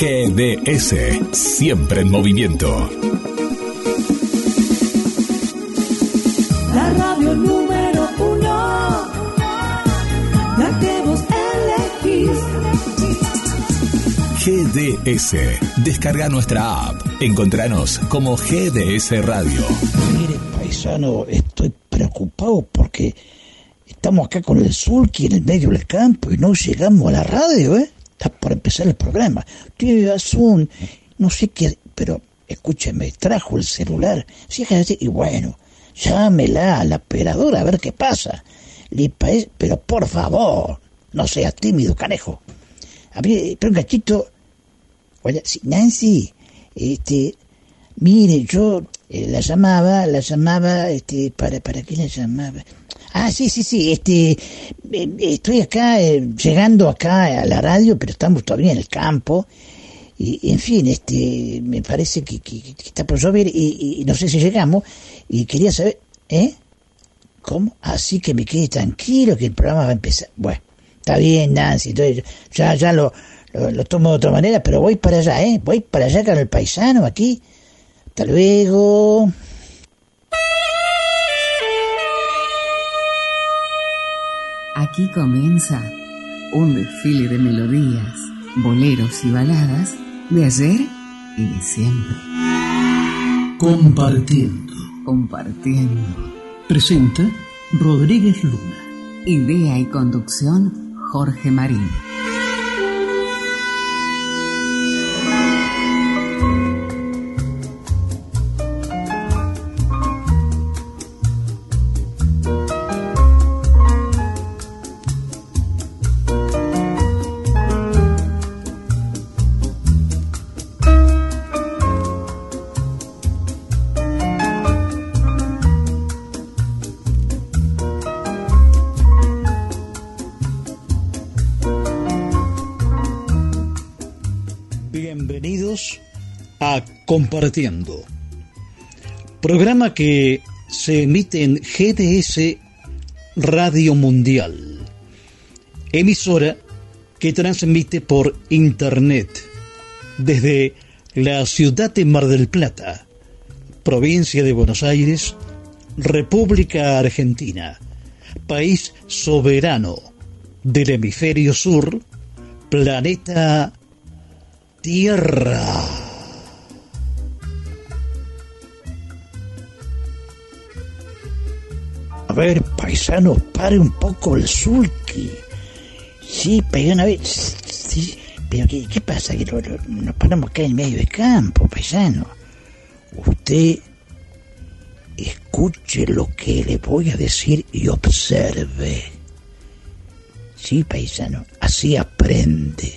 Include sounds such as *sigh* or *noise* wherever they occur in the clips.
GDS, siempre en movimiento. La radio número uno, la que vos elegís. GDS, descarga nuestra app. Encontranos como GDS Radio. Mire, paisano, estoy preocupado porque estamos acá con el sulky en el medio del campo y no llegamos a la radio, ¿eh? Está por empezar el programa. Tiene razón, no sé qué, pero escúcheme, trajo el celular. Fíjate, y bueno, llámela a la operadora a ver qué pasa. Pero por favor, no sea tímido, canejo. Ver, pero un cachito. Oye, Nancy, este, mire, yo eh, la llamaba, la llamaba, este, para, ¿para qué la llamaba? Ah, sí, sí, sí, este, eh, estoy acá, eh, llegando acá a la radio, pero estamos todavía en el campo. Y, en fin, este, me parece que, está por llover y, y no sé si llegamos. Y quería saber, ¿eh? ¿Cómo? Así que me quede tranquilo que el programa va a empezar. Bueno, está bien, Nancy, entonces ya, ya lo, lo, lo tomo de otra manera, pero voy para allá, ¿eh? Voy para allá con el paisano aquí. Hasta luego. Aquí comienza un desfile de melodías, boleros y baladas de ayer y de siempre. Compartiendo. Compartiendo. Presenta Rodríguez Luna. Idea y conducción Jorge Marín. Compartiendo. Programa que se emite en GDS Radio Mundial. Emisora que transmite por Internet desde la ciudad de Mar del Plata, provincia de Buenos Aires, República Argentina, país soberano del hemisferio sur, planeta Tierra. A ver, paisano, pare un poco el sulky. Sí, pero una vez. Pero ¿qué, pasa? Que no- no- nos paramos acá en medio del campo, paisano. Usted escuche lo que le voy a decir y observe. Sí, paisano, así aprende.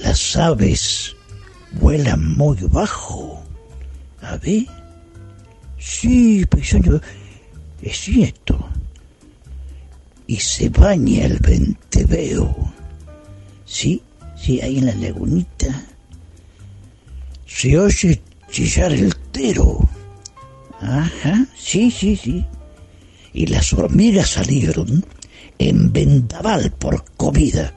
Las aves vuelan muy bajo. A ver. Sí, paisano, es cierto. Y se baña el venteveo. Sí, sí, ahí en la lagunita. Se oye chillar el tero. Ajá, sí, sí, sí. Y las hormigas salieron en vendaval por comida.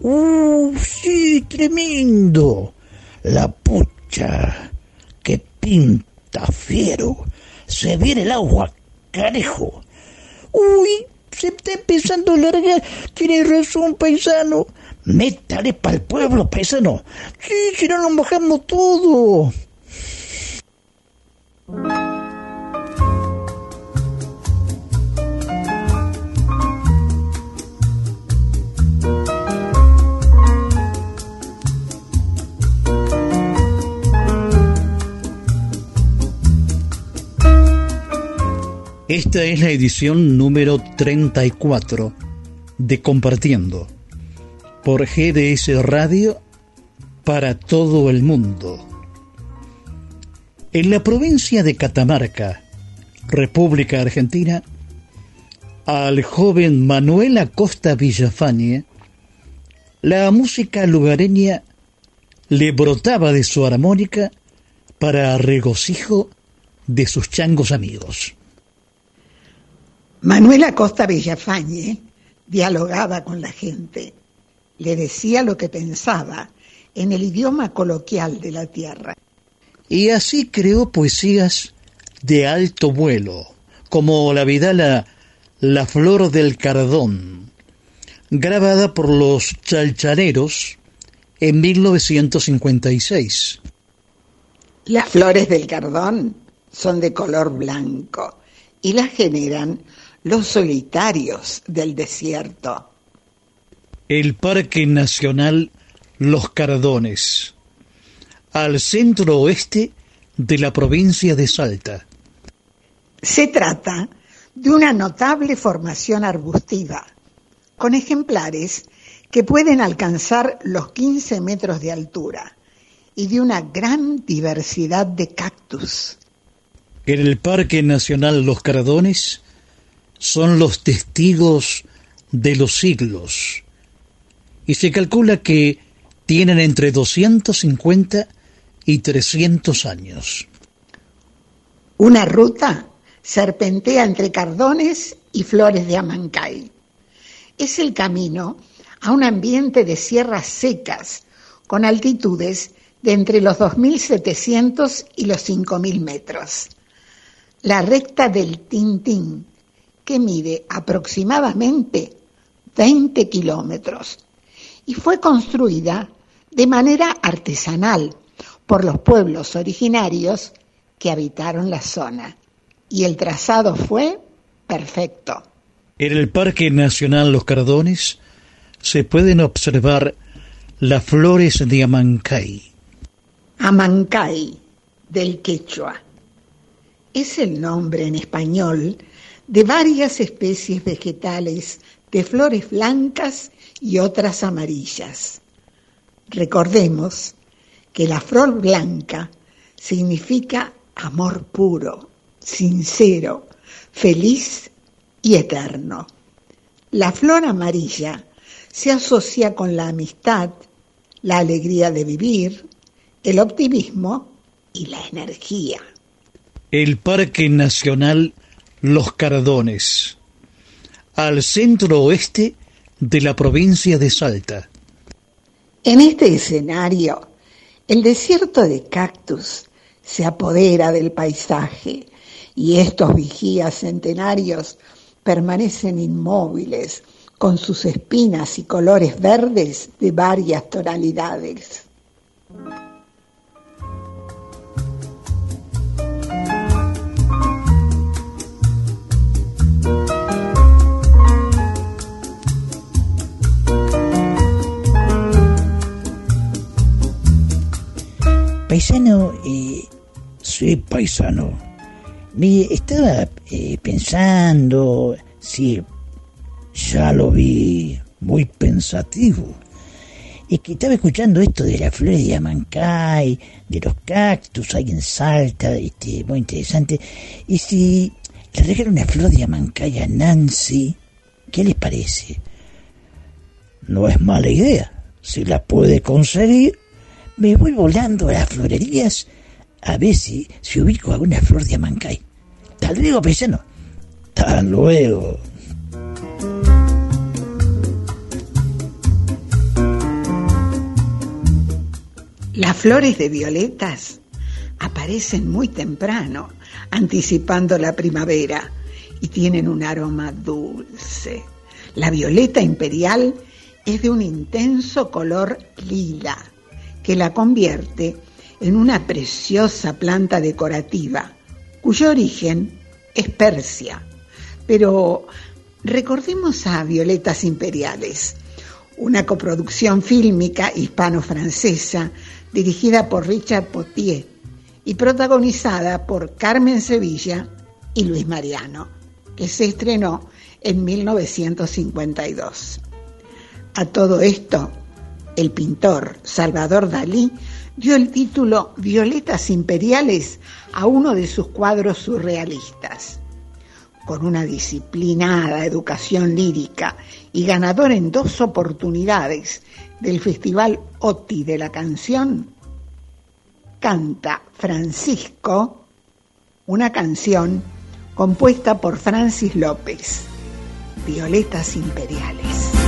¡Uh, sí, tremendo! La pucha, que pinta fiero. Se viene el agua, carejo. Uy, se está empezando a largar. Tiene razón, paisano. Métale para el pueblo, paisano. Sí, si no nos mojamos todo. Esta es la edición número 34 de Compartiendo por GDS Radio para todo el mundo. En la provincia de Catamarca, República Argentina, al joven Manuel Acosta Villafañe, la música lugareña le brotaba de su armónica para regocijo de sus changos amigos. Manuel Acosta Villafañe dialogaba con la gente, le decía lo que pensaba en el idioma coloquial de la tierra. Y así creó poesías de alto vuelo, como la vidala La flor del cardón, grabada por los chalchareros en 1956. Las flores del cardón son de color blanco y las generan los solitarios del desierto. El Parque Nacional Los Cardones, al centro oeste de la provincia de Salta. Se trata de una notable formación arbustiva, con ejemplares que pueden alcanzar los 15 metros de altura y de una gran diversidad de cactus. En el Parque Nacional Los Cardones son los testigos de los siglos y se calcula que tienen entre 250 y 300 años. Una ruta serpentea entre cardones y flores de Amancay. Es el camino a un ambiente de sierras secas con altitudes de entre los 2.700 y los 5.000 metros. La recta del Tintín, que mide aproximadamente 20 kilómetros y fue construida de manera artesanal por los pueblos originarios que habitaron la zona. Y el trazado fue perfecto. En el Parque Nacional Los Cardones se pueden observar las flores de Amancay. Amancay, del quechua. Es el nombre en español de varias especies vegetales de flores blancas y otras amarillas. Recordemos que la flor blanca significa amor puro, sincero, feliz y eterno. La flor amarilla se asocia con la amistad, la alegría de vivir, el optimismo y la energía. El Parque Nacional Los Cardones, al centro oeste de la provincia de Salta. En este escenario, el desierto de cactus se apodera del paisaje y estos vigías centenarios permanecen inmóviles con sus espinas y colores verdes de varias tonalidades. Paisano, eh, soy paisano. Me estaba eh, pensando, sí, ya lo vi, muy pensativo. Es que estaba escuchando esto de la flores de Amancay, de los cactus ahí en Salta, este, muy interesante. Y si le regalo una flor de Amancay a Nancy, ¿qué les parece? No es mala idea. Si la puede conseguir, me voy volando a las florerías a ver si, si ubico alguna flor de Amancay. Hasta luego, paisano. Hasta luego. Las flores de violetas aparecen muy temprano, anticipando la primavera, y tienen un aroma dulce. La violeta imperial es de un intenso color lila que la convierte en una preciosa planta decorativa, cuyo origen es Persia. Pero recordemos a Violetas Imperiales, una coproducción fílmica hispano-francesa dirigida por Richard Potier y protagonizada por Carmen Sevilla y Luis Mariano, que se estrenó en 1952. A todo esto, el pintor Salvador Dalí dio el título Violetas Imperiales a uno de sus cuadros surrealistas. Con una disciplinada educación lírica y ganador en dos oportunidades del Festival OTI de la canción, canta Francisco, una canción compuesta por Francis López, Violetas Imperiales.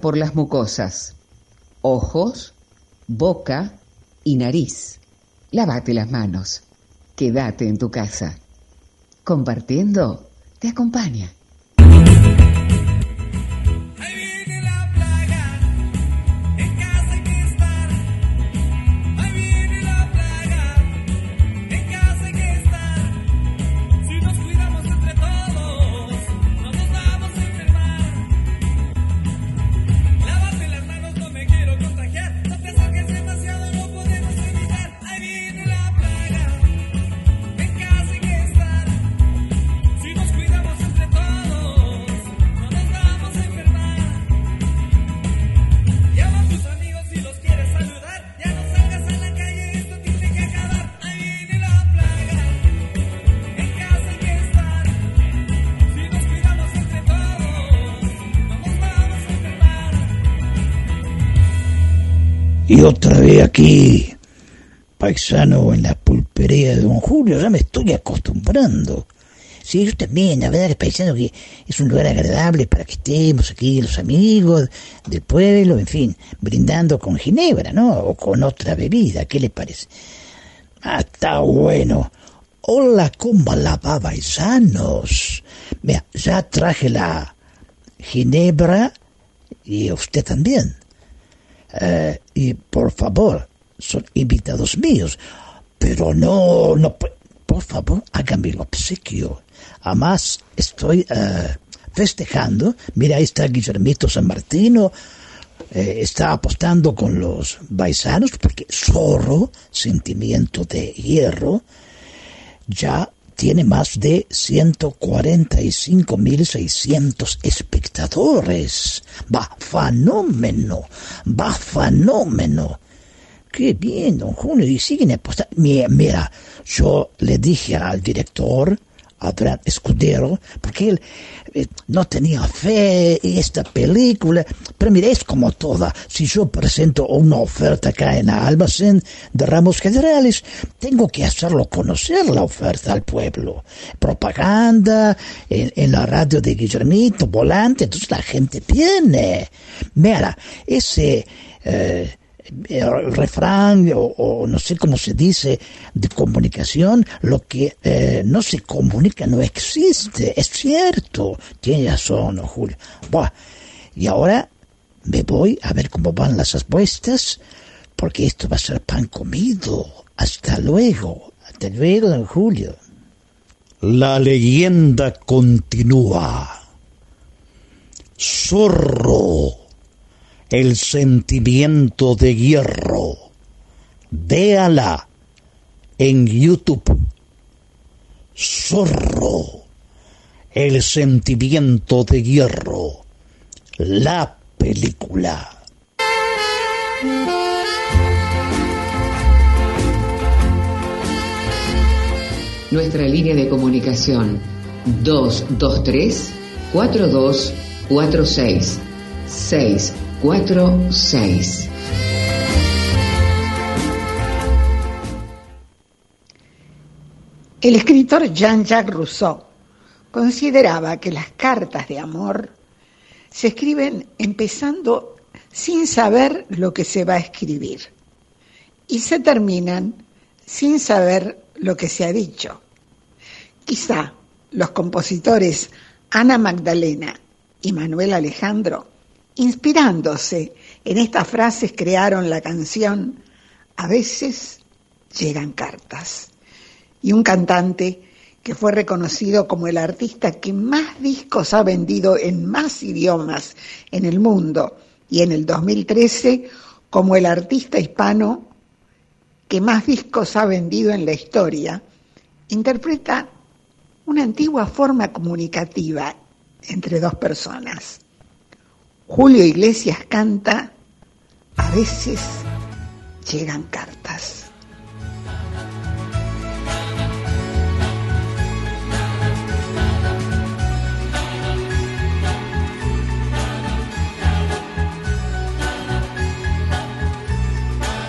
Por las mucosas, ojos, boca y nariz. Lávate las manos. Quédate en tu casa. Compartiendo te acompaña. Aquí, paisano en la pulpería de don Julio, ya me estoy acostumbrando. Sí, yo también, la verdad que paisano que es un lugar agradable para que estemos aquí los amigos del pueblo, en fin, brindando con ginebra, ¿no? O con otra bebida, ¿qué le parece? Ah, está bueno. Hola, ¿cómo la va, paisanos? Mira, ya traje la ginebra y usted también. Eh, y por favor, son invitados míos, pero no, no, por favor, hágame el obsequio. Además, estoy eh, festejando. Mira, ahí está Guillermito San Martino. eh, está apostando con los paisanos porque Zorro, sentimiento de hierro, ya tiene más de 145.600 espectadores. Va fenómeno, va fenómeno. Qué bien, don Julio, y siguen apostando. Mira, yo le dije al director, Adrián Escudero, porque él eh, no tenía fe en esta película, pero mira, es como toda. Si yo presento una oferta acá en almacén de ramos generales, tengo que hacerlo conocer la oferta al pueblo. Propaganda, en, en la radio de Guillermito, volante, entonces la gente viene. Mira, ese... eh, refrán o, no sé cómo se dice de comunicación, lo que eh, no se comunica no existe, es cierto, tiene razón, Julio. Buah, y ahora me voy a ver cómo van las apuestas, porque esto va a ser pan comido. Hasta luego, hasta luego, don Julio. La leyenda continúa. Zorro, el sentimiento de hierro. Véala en YouTube. Zorro, el sentimiento de hierro. La película. Nuestra línea de comunicación 223 4246 646. El escritor Jean-Jacques Rousseau consideraba que las cartas de amor se escriben empezando sin saber lo que se va a escribir y se terminan sin saber lo que se ha dicho. Quizá los compositores Ana Magdalena y Manuel Alejandro, inspirándose en estas frases, crearon la canción A veces llegan cartas. Y un cantante que fue reconocido como el artista que más discos ha vendido en más idiomas en el mundo y en el 2013 como el artista hispano que más discos ha vendido en la historia, interpreta una antigua forma comunicativa entre dos personas. Julio Iglesias canta, a veces llegan cartas.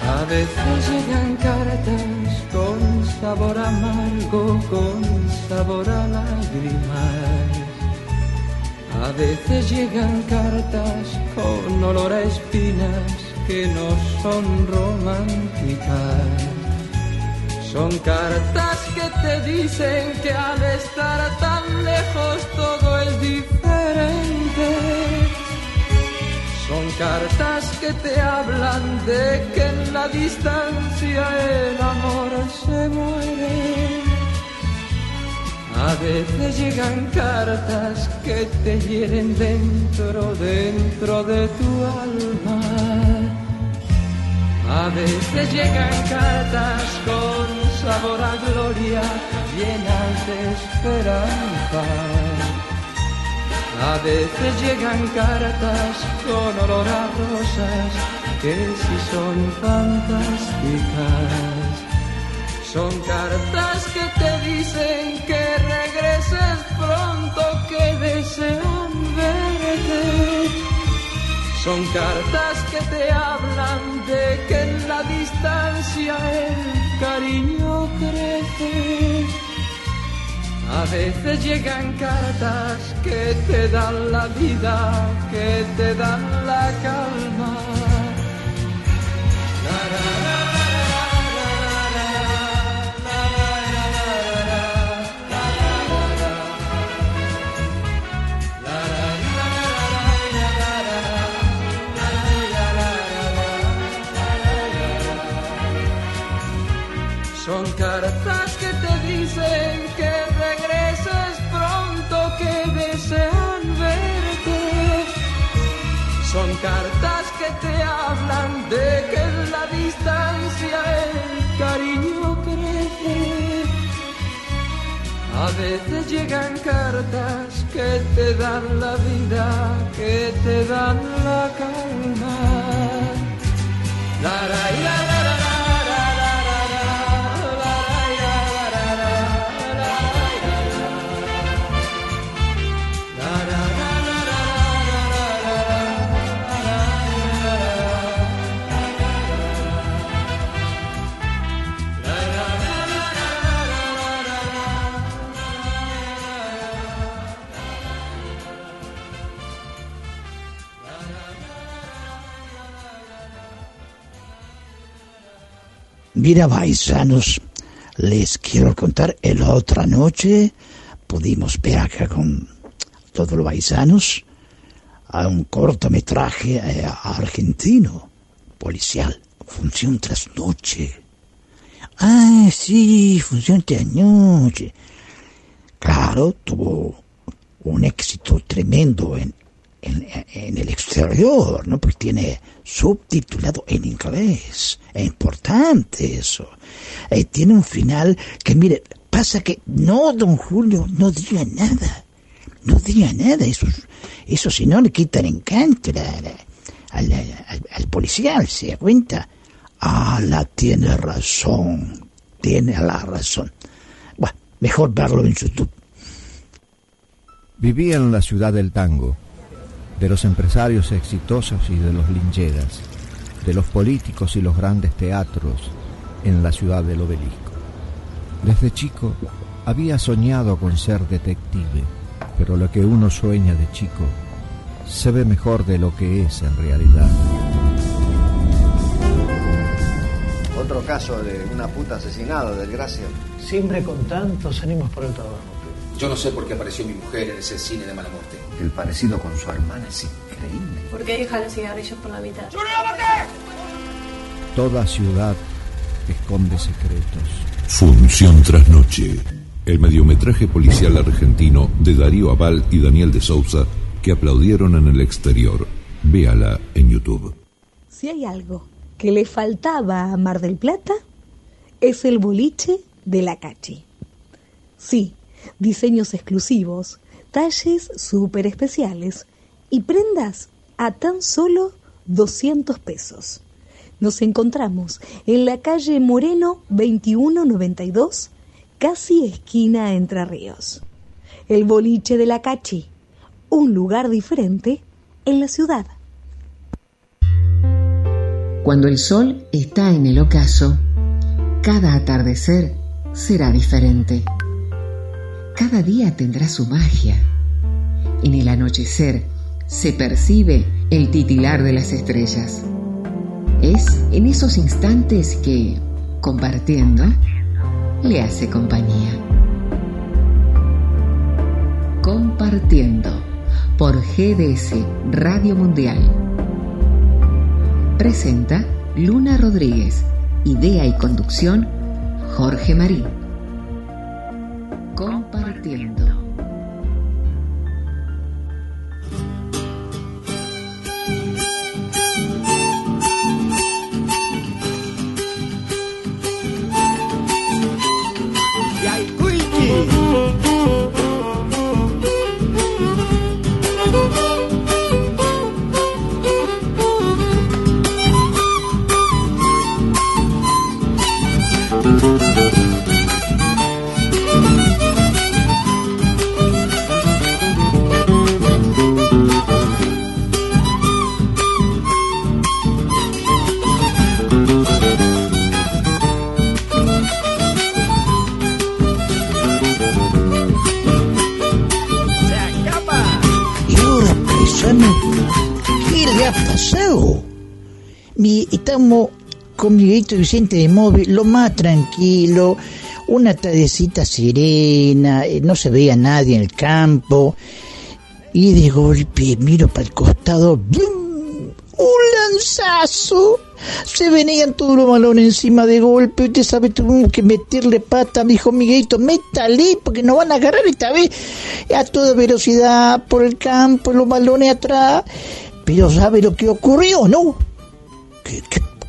A veces llegan cartas con sabor amargo, con sabor a lágrimas. A veces llegan cartas con olor a espinas que no son románticas. Son cartas que te dicen que al estar tan lejos todo es diferente. Son cartas que te hablan de que en la distancia el amor se muere. A veces llegan cartas que te hieren dentro, dentro de tu alma. A veces llegan cartas con sabor a gloria, llenas de esperanza. A veces llegan cartas con olor a rosas que si son fantásticas. Son cartas que te dicen que regreses pronto, que desean verte. Son cartas que te hablan de que en la distancia el cariño crece. A veces llegan cartas que te dan la vida, que te dan la calma. Son cartas que te dicen que regreses pronto, que desean verte. Son cartas que te hablan de que en la distancia el cariño crece. A veces llegan cartas que te dan la vida, que te dan la calma. La, la, la, la Mira, paisanos, les quiero contar, el otra noche pudimos ver acá con todos los paisanos a un cortometraje eh, argentino, policial, función tras noche. Ah, sí, función tras noche. Claro, tuvo un éxito tremendo en, en, el exterior, ¿no? Porque tiene subtitulado en inglés. Es importante eso. Eh, tiene un final que, mire, pasa que no, don Julio, no diga nada. No diga nada. Eso, eso si no le quita el encanto al, al, al policial, ¿se da cuenta? Ah, la tiene razón. Tiene la razón. Bueno, mejor verlo en YouTube. Vivía en la ciudad del tango de los empresarios exitosos y de los lincheras, de los políticos y los grandes teatros en la ciudad del obelisco. Desde chico había soñado con ser detective, pero lo que uno sueña de chico se ve mejor de lo que es en realidad. Otro caso de una puta asesinada, desgracia. Siempre con tantos ánimos por el trabajo. Yo no sé por qué apareció mi mujer en ese cine de mala muerte. El parecido con su hermana es increíble. ¿Por qué deja los cigarrillos por la mitad? Toda ciudad esconde secretos. Función tras noche. El mediometraje policial argentino de Darío Aval y Daniel de Sousa que aplaudieron en el exterior. Véala en YouTube. Si hay algo que le faltaba a Mar del Plata, es el boliche de la Cachi. Sí, diseños exclusivos, talles súper especiales y prendas a tan solo 200 pesos. Nos encontramos en la calle Moreno 2192, casi esquina Entre Ríos. El boliche de la Cachi, un lugar diferente en la ciudad. Cuando el sol está en el ocaso, cada atardecer será diferente. Cada día tendrá su magia. En el anochecer se percibe el titilar de las estrellas. Es en esos instantes que, compartiendo, le hace compañía. Compartiendo por GDS Radio Mundial. Presenta Luna Rodríguez. Idea y conducción Jorge Marín. Compartiendo. Estamos con mi Víctor Vicente de móvil, lo más tranquilo, una tardecita serena, eh, no se veía nadie en el campo, y de golpe miro para el costado, ¡blum! ¡Un lanzazo! Se venían todos los balones encima de golpe, usted sabe, tuvimos que meterle pata, me dijo Miguelito, métale, porque nos van a agarrar esta vez a toda velocidad por el campo, los balones atrás. Pero ¿sabe lo que ocurrió, no?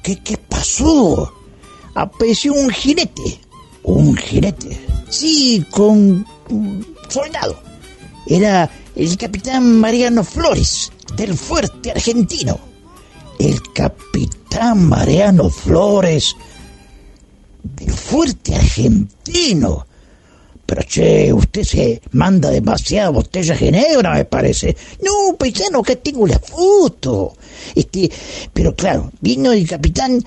¿Qué, qué, pasó? Apareció un jinete. Un jinete. Sí, con un soldado. Era el capitán Mariano Flores, del fuerte argentino. El capitán Mariano Flores, del fuerte argentino. Pero che, usted se manda demasiada botella de ginebra, me parece. No, paisano, que tengo la foto. Este, pero claro, vino el capitán,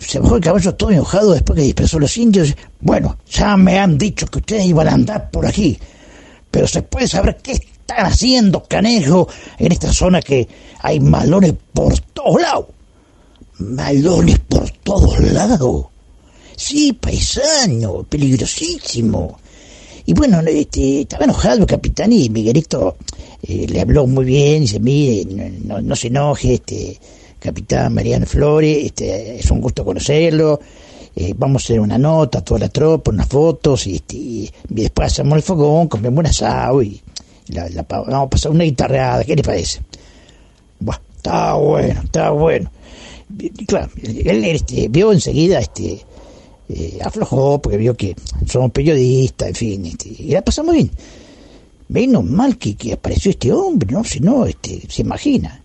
se bajó el caballo todo enojado después que dispersó a los indios. Bueno, ya me han dicho que ustedes iban a andar por aquí. Pero se puede saber qué están haciendo, canejo, en esta zona que hay malones por todos lados. Malones por todos lados. Sí, paisano, peligrosísimo. Y bueno, este, estaba enojado el capitán y Miguelito eh, le habló muy bien, dice, mire, no, no se enoje, este, capitán Mariano Flores, este, es un gusto conocerlo, eh, vamos a hacer una nota, toda la tropa, unas fotos, y, este, y después hacemos el fogón, comemos un asado y la, la- vamos a pasar una guitarreada, ¿qué le parece? Buah, está bueno, está bueno. Y claro, él este, vio enseguida, este, aflojó porque vio que somos periodistas, en fin, este, y la pasamos bien. Menos mal que, que apareció este hombre, ¿no? Si no, este, se imagina.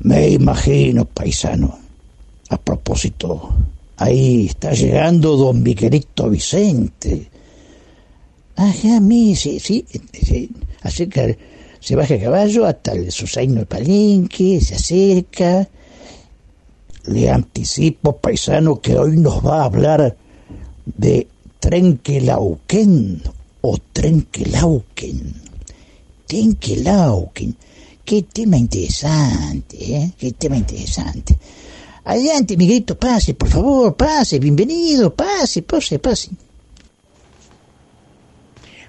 Me imagino, paisano. A propósito, ahí está llegando don Miguelito Vicente. Ajá, mí, sí, sí, sí, acerca, se baja a caballo hasta el Susaino de Palenque, se acerca. Le anticipo, paisano, que hoy nos va a hablar de Trenquelauquen o Trenquelauquen. Trenquelauquen. Qué tema interesante, ¿eh? Qué tema interesante. Adelante, Miguelito, pase, por favor, pase, bienvenido, pase, pase, pase.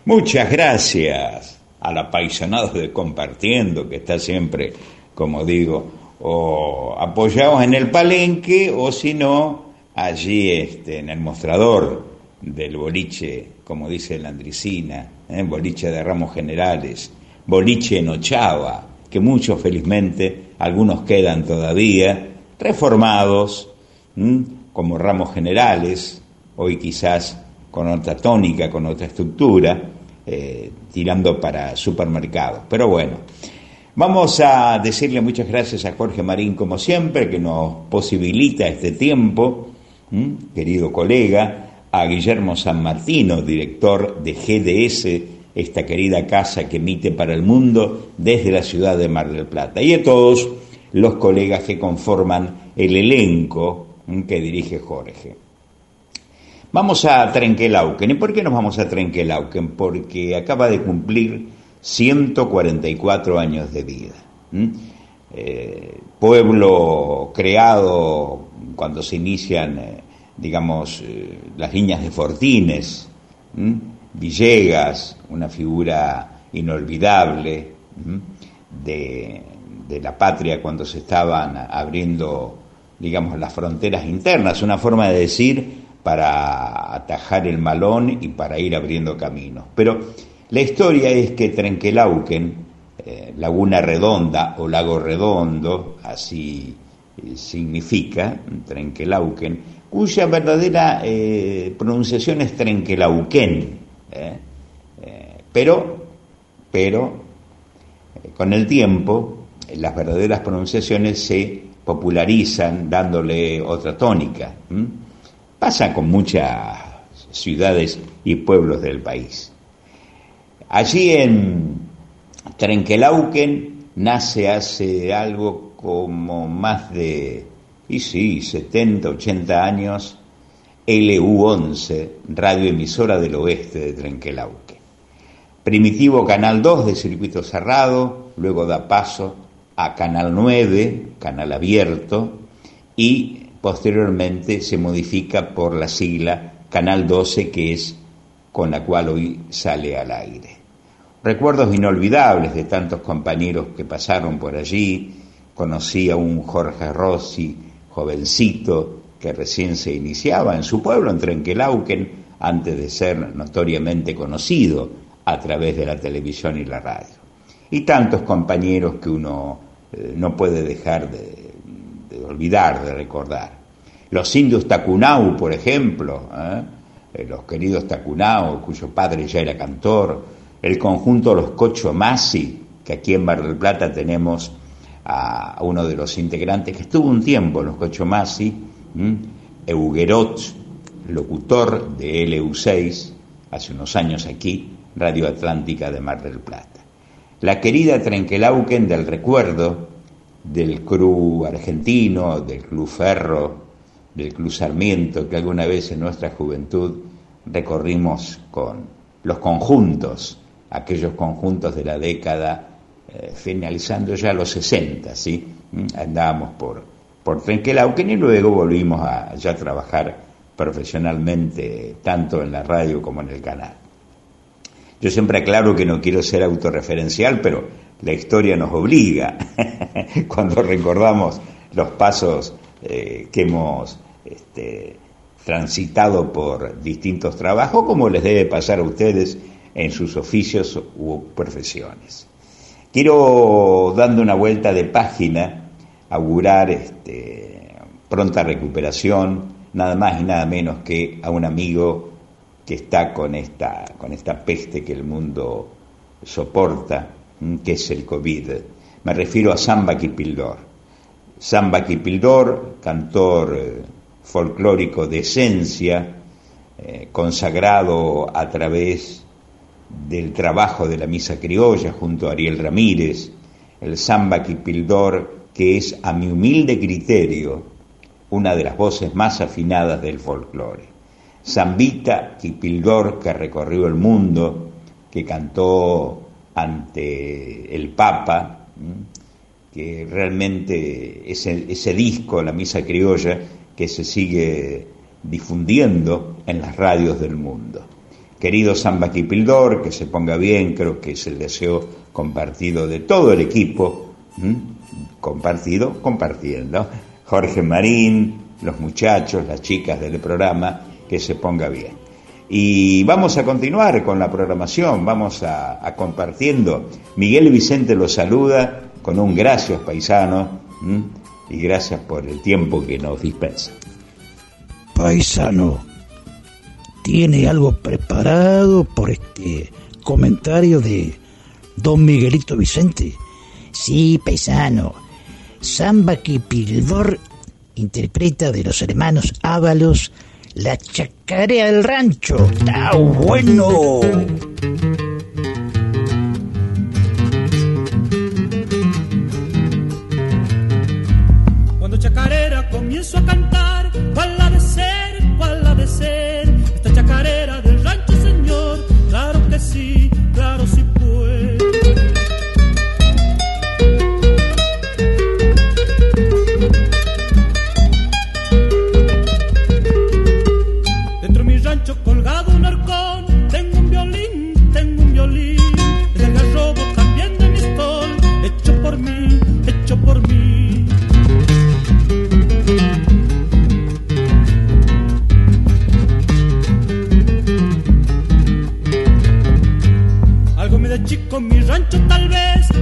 Muchas gracias a la paisanada de Compartiendo, que está siempre, como digo, o apoyados en el palenque o si no, allí este, en el mostrador del boliche, como dice la Andricina, ¿eh? boliche de ramos generales, boliche en Ochava, que muchos felizmente, algunos quedan todavía reformados como ramos generales, hoy quizás con otra tónica, con otra estructura, eh, tirando para supermercados. Pero bueno, vamos a decirle muchas gracias a Jorge Marín, como siempre, que nos posibilita este tiempo, querido colega, a Guillermo San Martino, director de GDS, esta querida casa que emite para el mundo desde la ciudad de Mar del Plata, y a todos los colegas que conforman el elenco que dirige Jorge. Vamos a Trenquelauquen. ¿Y por qué nos vamos a Trenquelauquen? Porque acaba de cumplir 144 años de vida. Eh, pueblo creado cuando se inician, eh, digamos, eh, las líneas de Fortines. Villegas, una figura inolvidable de la patria cuando se estaban abriendo, digamos, las fronteras internas, una forma de decir para atajar el malón y para ir abriendo caminos. Pero la historia es que Trenquelauquen, eh, Laguna Redonda o Lago Redondo, así eh, significa, Trenquelauquen, cuya verdadera eh, pronunciación es Trenquelauquen, pero, pero con el tiempo las verdaderas pronunciaciones se popularizan dándole otra tónica. Pasa con muchas ciudades y pueblos del país. Allí en Trenquelauquen nace hace algo como más de, y sí, 70, 80 años, LU11, radioemisora del oeste de Trenquelauquen. Primitivo Canal 2 de circuito cerrado, luego da paso a Canal 9, canal abierto, y posteriormente se modifica por la sigla Canal 12, que es con la cual hoy sale al aire. Recuerdos inolvidables de tantos compañeros que pasaron por allí, conocí a un Jorge Rossi, jovencito, que recién se iniciaba en su pueblo, en Trenquelauquen, antes de ser notoriamente conocido a través de la televisión y la radio. Y tantos compañeros que uno eh, no puede dejar de, olvidar, de recordar. Los indios Tacunau, por ejemplo, ¿eh? Eh, los queridos Tacunau, cuyo padre ya era cantor, el conjunto Los Cocho Masi, que aquí en Mar del Plata tenemos a uno de los integrantes que estuvo un tiempo en Los Cocho Masi, Eugerot, locutor de LU6, hace unos años aquí, Radio Atlántica de Mar del Plata. La querida Trenquelauquen del recuerdo, del Club Argentino, del Club Ferro, del Club Sarmiento, que alguna vez en nuestra juventud recorrimos con los conjuntos, aquellos conjuntos de la década, eh, finalizando ya los 60, ¿sí? Mm, andábamos por, por Trenquelauquen y luego volvimos a ya trabajar profesionalmente tanto en la radio como en el canal. Yo siempre aclaro que no quiero ser autorreferencial, pero la historia nos obliga *laughs* cuando recordamos los pasos eh, que hemos este, transitado por distintos trabajos, como les debe pasar a ustedes en sus oficios u profesiones. Quiero, dando una vuelta de página, augurar este, pronta recuperación, nada más y nada menos que a un amigo que está con esta, con esta peste que el mundo soporta, que es el COVID. Me refiero a Samba Kipildor. Samba Kipildor, cantor eh, folclórico de esencia, eh, consagrado a través del trabajo de la misa criolla junto a Ariel Ramírez, el Samba Kipildor, que es a mi humilde criterio una de las voces más afinadas del folclore. Zambita Kipildor, que recorrió el mundo, que cantó ante el Papa, que realmente ese, ese disco, la Misa Criolla, que se sigue difundiendo en las radios del mundo. Querido Samba Kipildor, que se ponga bien, creo que es el deseo compartido de todo el equipo, compartido, compartiendo. Jorge Marín, los muchachos, las chicas del programa, que se ponga bien. Y vamos a continuar con la programación, vamos a, compartiendo. Miguel Vicente los saluda con un gracias paisano y gracias por el tiempo que nos dispensa. Paisano, ¿tiene algo preparado por este comentario de don Miguelito Vicente? Sí, paisano Samba Kipildor interpreta de los hermanos Ábalos la chacarea del rancho. ¡Está bueno! Con mi rancho tal vez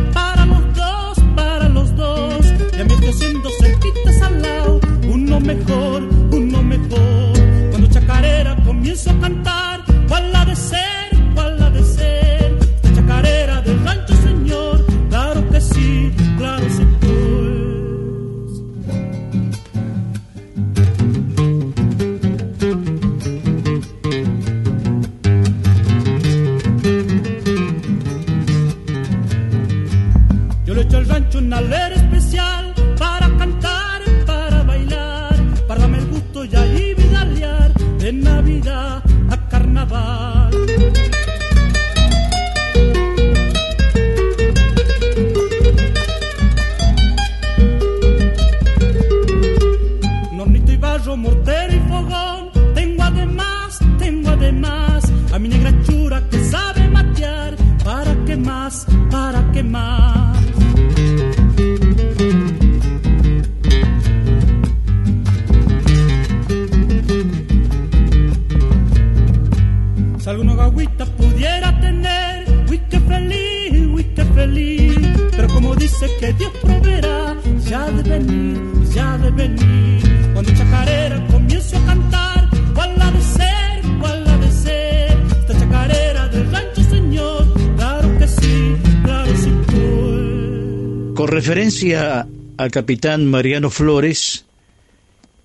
Referencia al capitán Mariano Flores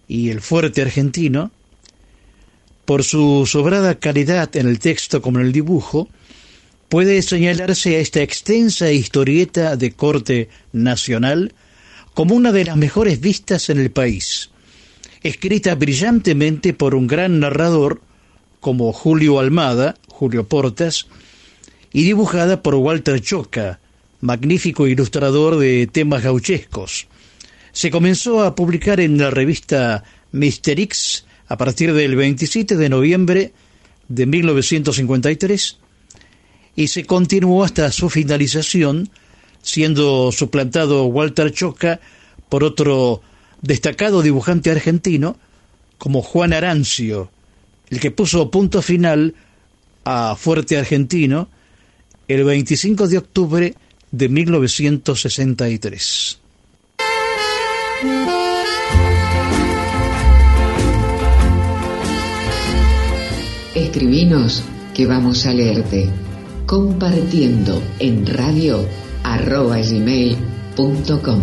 y el fuerte argentino, por su sobrada calidad en el texto como en el dibujo, puede señalarse a esta extensa historieta de corte nacional como una de las mejores vistas en el país, escrita brillantemente por un gran narrador como Julio Almada, Julio Portas, y dibujada por Walter Choca, magnífico ilustrador de temas gauchescos. Se comenzó a publicar en la revista Mister X a partir del 27 de noviembre de 1953 y se continuó hasta su finalización, siendo suplantado Walter Choca por otro destacado dibujante argentino como Juan Arancio, el que puso punto final a Fuerte Argentino el 25 de octubre de 1963. Escribinos que vamos a leerte compartiendo en radio arroba gmail.com.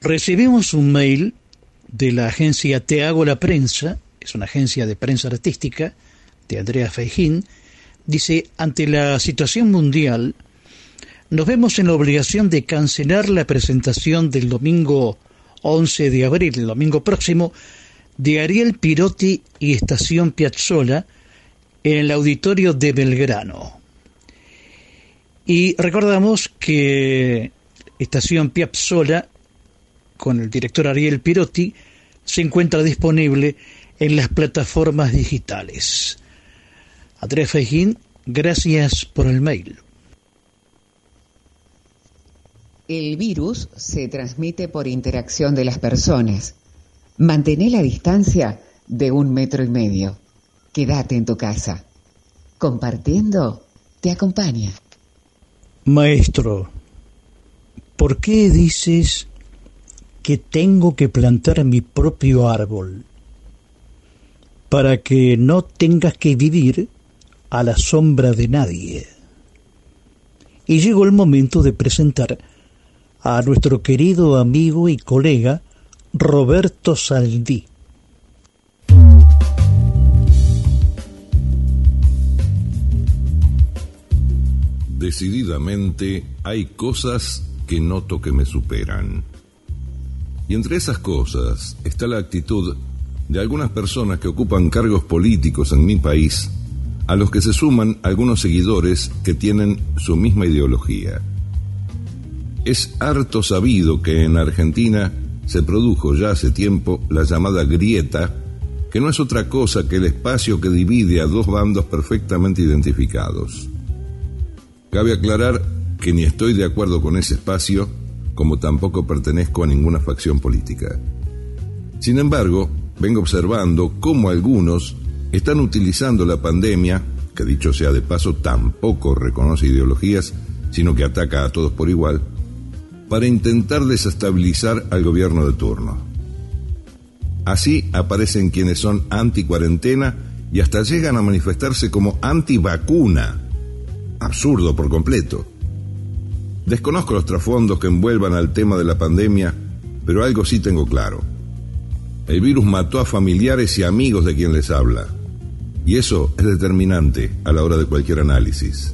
Recibimos un mail de la agencia Te Hago la Prensa, es una agencia de prensa artística Andrea Feijín, dice, ante la situación mundial, nos vemos en la obligación de cancelar la presentación del domingo 11 de abril, el domingo próximo, de Ariel Pirotti y Estación Piazzola en el auditorio de Belgrano. Y recordamos que Estación Piazzola, con el director Ariel Pirotti, se encuentra disponible en las plataformas digitales. Andrés Feijín, gracias por el mail. El virus se transmite por interacción de las personas. Mantén la distancia de un metro y medio. Quédate en tu casa. Compartiendo te acompaña. Maestro, ¿por qué dices que tengo que plantar mi propio árbol? Para que no tengas que vivir a la sombra de nadie. Y llegó el momento de presentar a nuestro querido amigo y colega Roberto Saldí. Decididamente hay cosas que noto que me superan. Y entre esas cosas está la actitud de algunas personas que ocupan cargos políticos en mi país, a los que se suman algunos seguidores que tienen su misma ideología. Es harto sabido que en Argentina se produjo ya hace tiempo la llamada grieta, que no es otra cosa que el espacio que divide a dos bandos perfectamente identificados. Cabe aclarar que ni estoy de acuerdo con ese espacio, como tampoco pertenezco a ninguna facción política. Sin embargo, vengo observando cómo algunos están utilizando la pandemia, que dicho sea de paso tampoco reconoce ideologías, sino que ataca a todos por igual, para intentar desestabilizar al gobierno de turno. Así aparecen quienes son anti-cuarentena y hasta llegan a manifestarse como anti-vacuna. Absurdo por completo. Desconozco los trasfondos que envuelvan al tema de la pandemia, pero algo sí tengo claro. El virus mató a familiares y amigos de quien les habla. Y eso es determinante a la hora de cualquier análisis.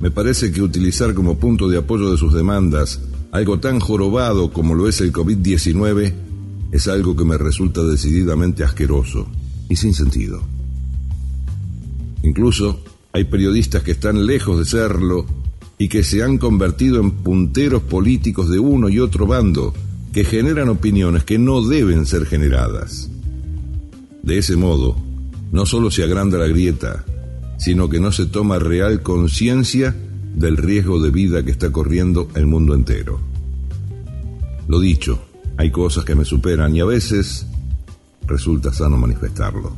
Me parece que utilizar como punto de apoyo de sus demandas algo tan jorobado como lo es el COVID-19 es algo que me resulta decididamente asqueroso y sin sentido. Incluso hay periodistas que están lejos de serlo y que se han convertido en punteros políticos de uno y otro bando que generan opiniones que no deben ser generadas. De ese modo, no solo se agranda la grieta, sino que no se toma real conciencia del riesgo de vida que está corriendo el mundo entero. Lo dicho, hay cosas que me superan y a veces resulta sano manifestarlo.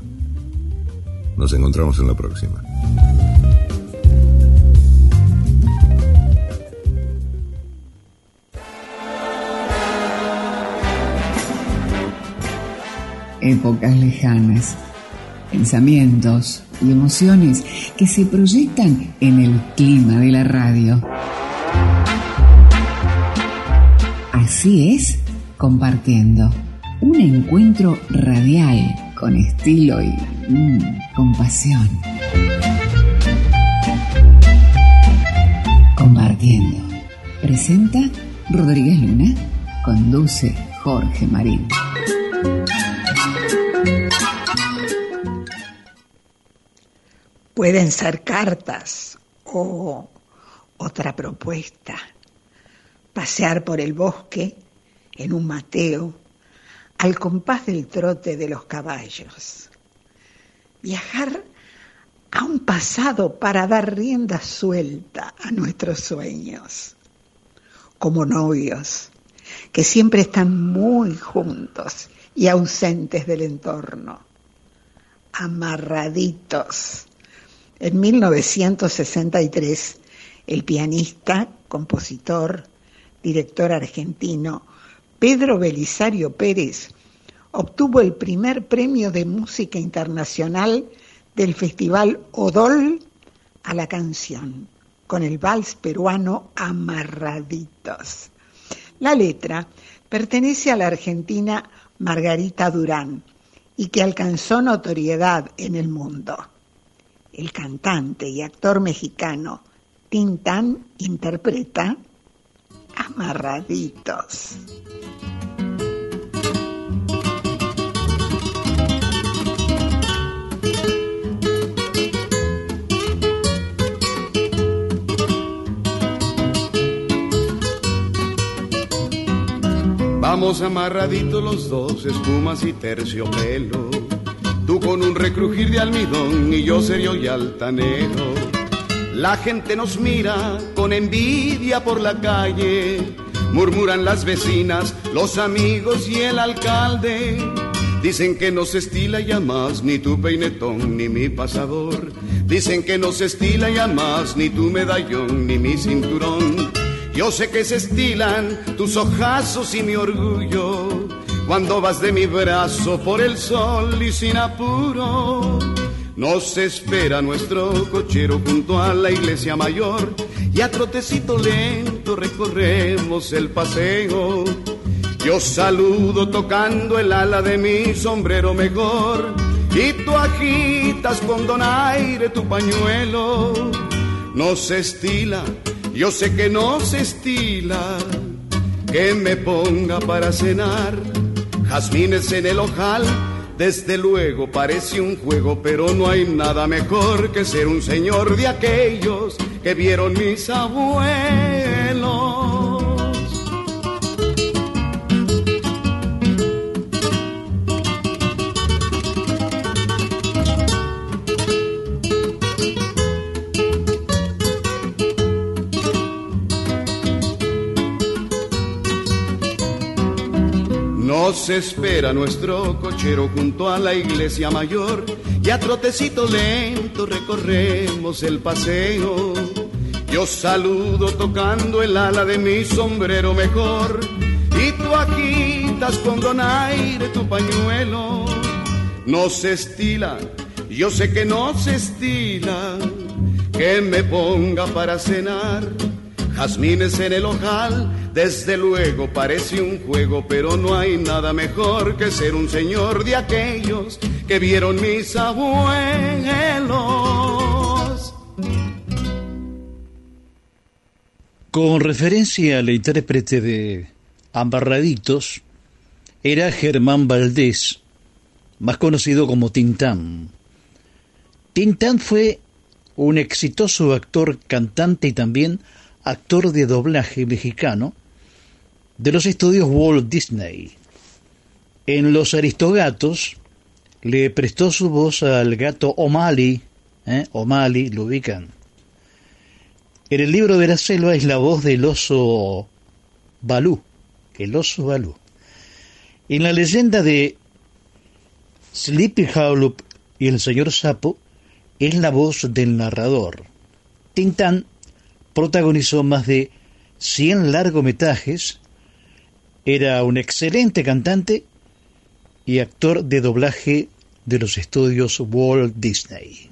Nos encontramos en la próxima. Épocas lejanas pensamientos y emociones que se proyectan en el clima de la radio. Así es, compartiendo. Un encuentro radial con estilo y mm, compasión. Compartiendo. Presenta Rodríguez Luna. Conduce Jorge Marín. Pueden ser cartas o otra propuesta. Pasear por el bosque en un mateo al compás del trote de los caballos. Viajar a un pasado para dar rienda suelta a nuestros sueños. Como novios que siempre están muy juntos y ausentes del entorno. Amarraditos en 1963, el pianista, compositor, director argentino Pedro Belisario Pérez obtuvo el primer premio de música internacional del Festival Odol a la canción, con el vals peruano Amarraditos. La letra pertenece a la argentina Margarita Durán y que alcanzó notoriedad en el mundo el cantante y actor mexicano Tintán interpreta Amarraditos. Vamos amarraditos los dos, espumas y terciopelo Tú con un recrujir de almidón y yo serio y altanero. La gente nos mira con envidia por la calle. Murmuran las vecinas, los amigos y el alcalde. Dicen que no se estila ya más ni tu peinetón ni mi pasador. Dicen que no se estila ya más ni tu medallón ni mi cinturón. Yo sé que se estilan tus ojazos y mi orgullo cuando vas de mi brazo por el sol y sin apuro. Nos espera nuestro cochero junto a la iglesia mayor y a trotecito lento recorremos el paseo. Yo saludo tocando el ala de mi sombrero mejor y tú agitas con donaire tu pañuelo. No se estila, yo sé que no se estila, que me ponga para cenar jazmines en el ojal. Desde luego parece un juego, pero no hay nada mejor que ser un señor de aquellos que vieron mis abuelos. Nos espera nuestro cochero junto a la iglesia mayor y a trotecito lento recorremos el paseo. Yo saludo tocando el ala de mi sombrero mejor y tú agitas con donaire tu pañuelo. No se estila, yo sé que no se estila, que me ponga para cenar jazmines en el ojal desde luego parece un juego, pero no hay nada mejor que ser un señor de aquellos que vieron mis abuelos. Con referencia al intérprete de Ambarraditos, era Germán Valdés, más conocido como Tintán. Tintán fue un exitoso actor, cantante y también actor de doblaje mexicano de los estudios Walt Disney. En Los Aristogatos le prestó su voz al gato O'Malley, ¿eh? O'Malley, lo ubican. En el libro de la selva es la voz del oso Balú, el oso Balú. En la leyenda de Sleepy Hollow y el señor Sapo es la voz del narrador. Tintán protagonizó más de 100 largometrajes era un excelente cantante y actor de doblaje de los estudios Walt Disney.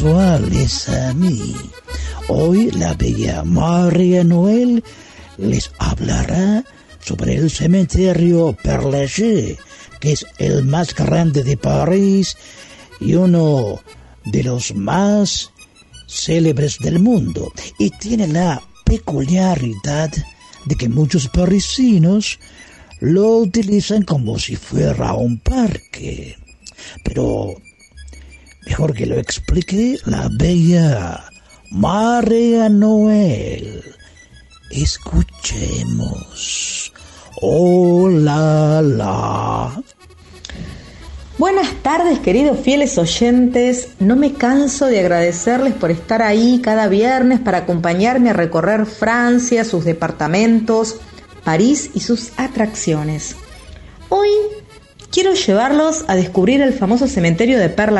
Les amis. Hoy la bella María Noel les hablará sobre el cementerio Père que es el más grande de París y uno de los más célebres del mundo. Y tiene la peculiaridad de que muchos parisinos lo utilizan como si fuera un parque. Pero mejor que lo explique la bella María Noel. Escuchemos. Oh la. Buenas tardes, queridos fieles oyentes. No me canso de agradecerles por estar ahí cada viernes para acompañarme a recorrer Francia, sus departamentos, París y sus atracciones. Hoy quiero llevarlos a descubrir el famoso cementerio de Père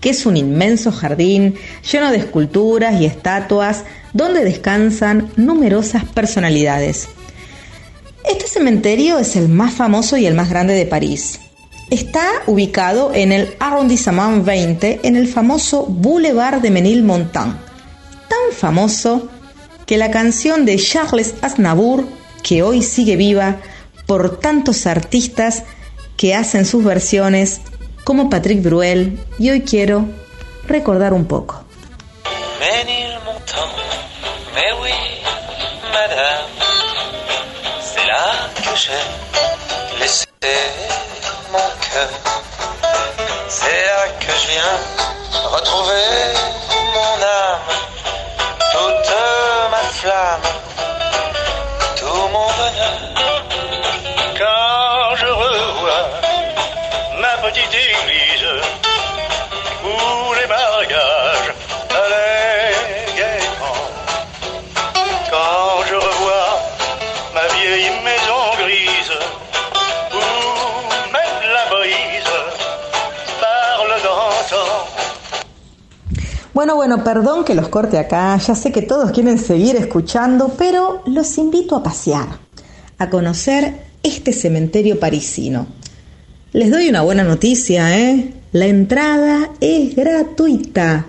que es un inmenso jardín lleno de esculturas y estatuas donde descansan numerosas personalidades. Este cementerio es el más famoso y el más grande de París. Está ubicado en el Arrondissement 20, en el famoso Boulevard de Menilmontant, tan famoso que la canción de Charles Aznavour, que hoy sigue viva por tantos artistas que hacen sus versiones, como Patrick Bruel, y hoy quiero recordar un poco. Oui, madame, ma petite église où les bagages allaient gaiement. Quand je revois ma vieille maison grise où même la brise parle d'antan. Bueno, bueno, perdón que los corte acá, ya sé que todos quieren seguir escuchando, pero los invito a pasear, a conocer este cementerio parisino. Les doy una buena noticia, ¿eh? La entrada es gratuita,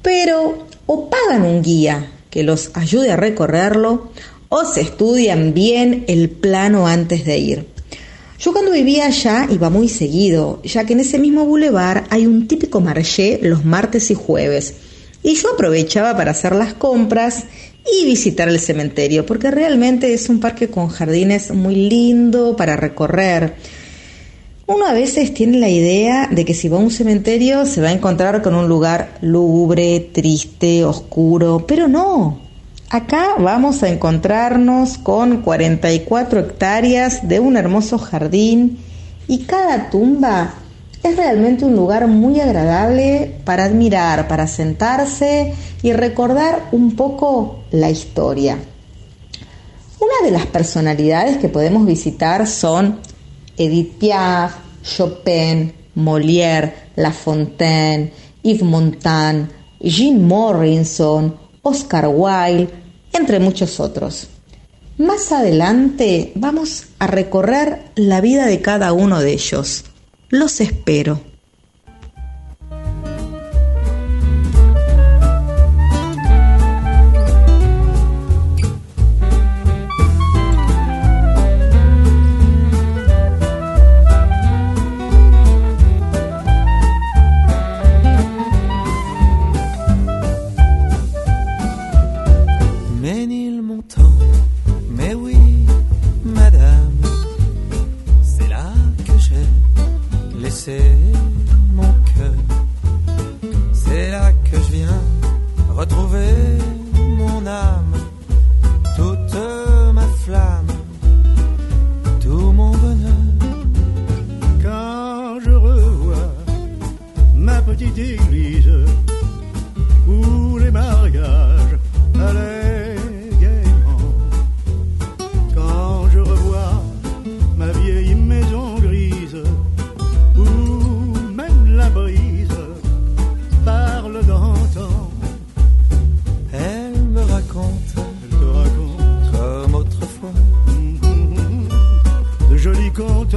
pero o pagan un guía que los ayude a recorrerlo o se estudian bien el plano antes de ir. Yo cuando vivía allá iba muy seguido, ya que en ese mismo bulevar hay un típico marché los martes y jueves. Y yo aprovechaba para hacer las compras y visitar el cementerio, porque realmente es un parque con jardines muy lindo para recorrer. Uno a veces tiene la idea de que si va a un cementerio se va a encontrar con un lugar lúgubre, triste, oscuro, pero no. Acá vamos a encontrarnos con 44 hectáreas de un hermoso jardín y cada tumba es realmente un lugar muy agradable para admirar, para sentarse y recordar un poco la historia. Una de las personalidades que podemos visitar son Edith Piaf, Chopin, Molière, La Fontaine, Yves Montand, Jim Morrison, Oscar Wilde, entre muchos otros. Más adelante vamos a recorrer la vida de cada uno de ellos. Los espero.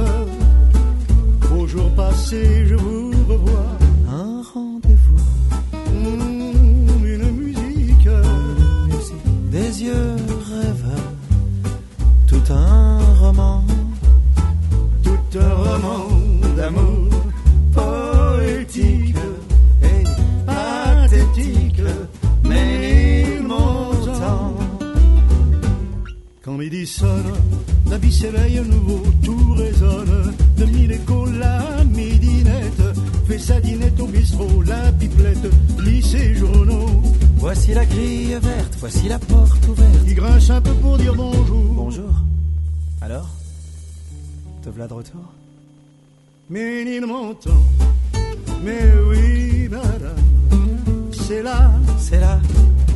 Jolis contes. Au jour passé, je vous revois. un rendez-vous, Mmh, une musique, des yeux rêveurs, tout un roman. tout un roman d'amour poétique et pathétique, mais montant. Quand midi sonne, s'éveille à nouveau, tout résonne. De mille échos, la midinette fait sa dinette au bistrot, la pipelette lit ses journaux. Voici la grille verte, voici la porte ouverte. Il grince un peu pour dire bonjour. Bonjour. Alors Te voilà de retour? Mais il m'entend. Mais oui, madame, c'est là, C'est là,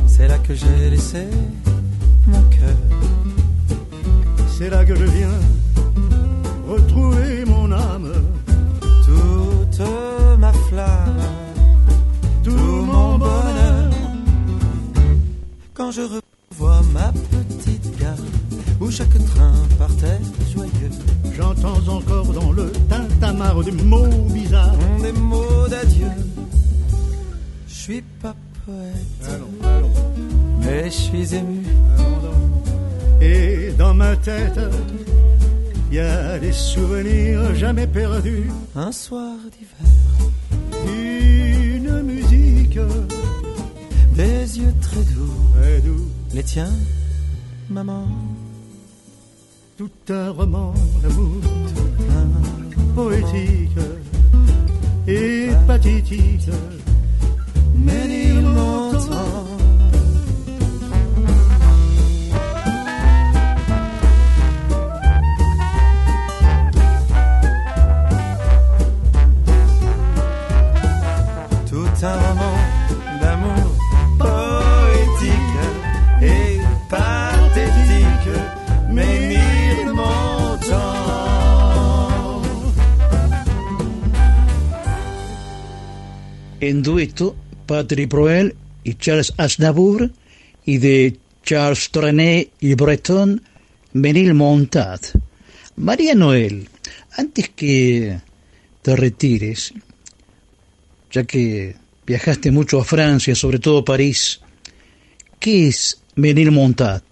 c'est là que j'ai laissé mon cœur. C'est là que je viens retrouver mon âme, Toute ma flamme, tout tout mon bonheur. Quand je revois ma petite gare où chaque train partait joyeux. J'entends encore dans le tintamarre des mots bizarres. Des mots d'adieu. Je suis pas poète, Allons, allons, mais je suis ému. allons. Et dans ma tête, il y a des souvenirs jamais perdus. Un soir d'hiver, Une musique des yeux très doux. très doux, Les tiens, maman, tout un roman d'amour poétique et pathétique. Mais il m'entend. En dueto, Patrick Proel y Charles Aznavour, y de Charles Trenet y Breton, Menil Montad. María Noel, antes que te retires, ya que viajaste mucho a Francia, sobre todo París, ¿qué es Menilmontat?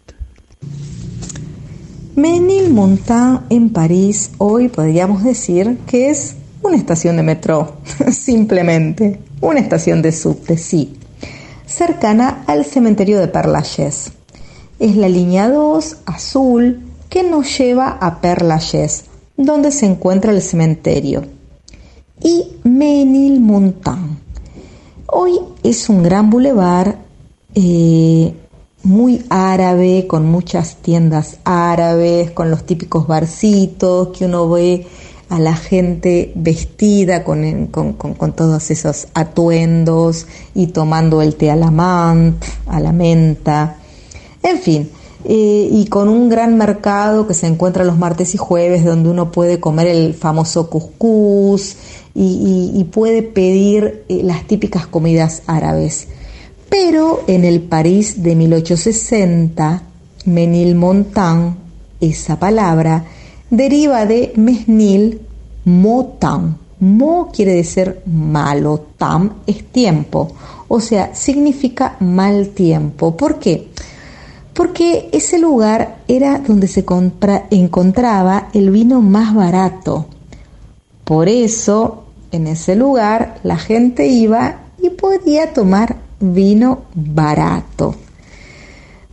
Menilmontant en París hoy podríamos decir que es una estación de metro, *laughs* simplemente, una estación de subte, sí, cercana al cementerio de Père. Es la línea 2 azul que nos lleva a Père donde se encuentra el cementerio. Y Menilmontant. Hoy es un gran bulevar eh, muy árabe, con muchas tiendas árabes, con los típicos barcitos que uno ve a la gente vestida con, todos esos atuendos y tomando el té a la mant, a la menta, en fin, eh, y con un gran mercado que se encuentra los martes y jueves donde uno puede comer el famoso y- y puede pedir eh, las típicas comidas árabes. Pero en el París de 1860, Menilmontant, esa palabra, deriva de Mesnil Motan. Mo quiere decir malo, tam es tiempo, o sea, significa mal tiempo. ¿Por qué? Porque ese lugar era donde se compra- encontraba el vino más barato. Por eso, en ese lugar, la gente iba y podía tomar vino barato.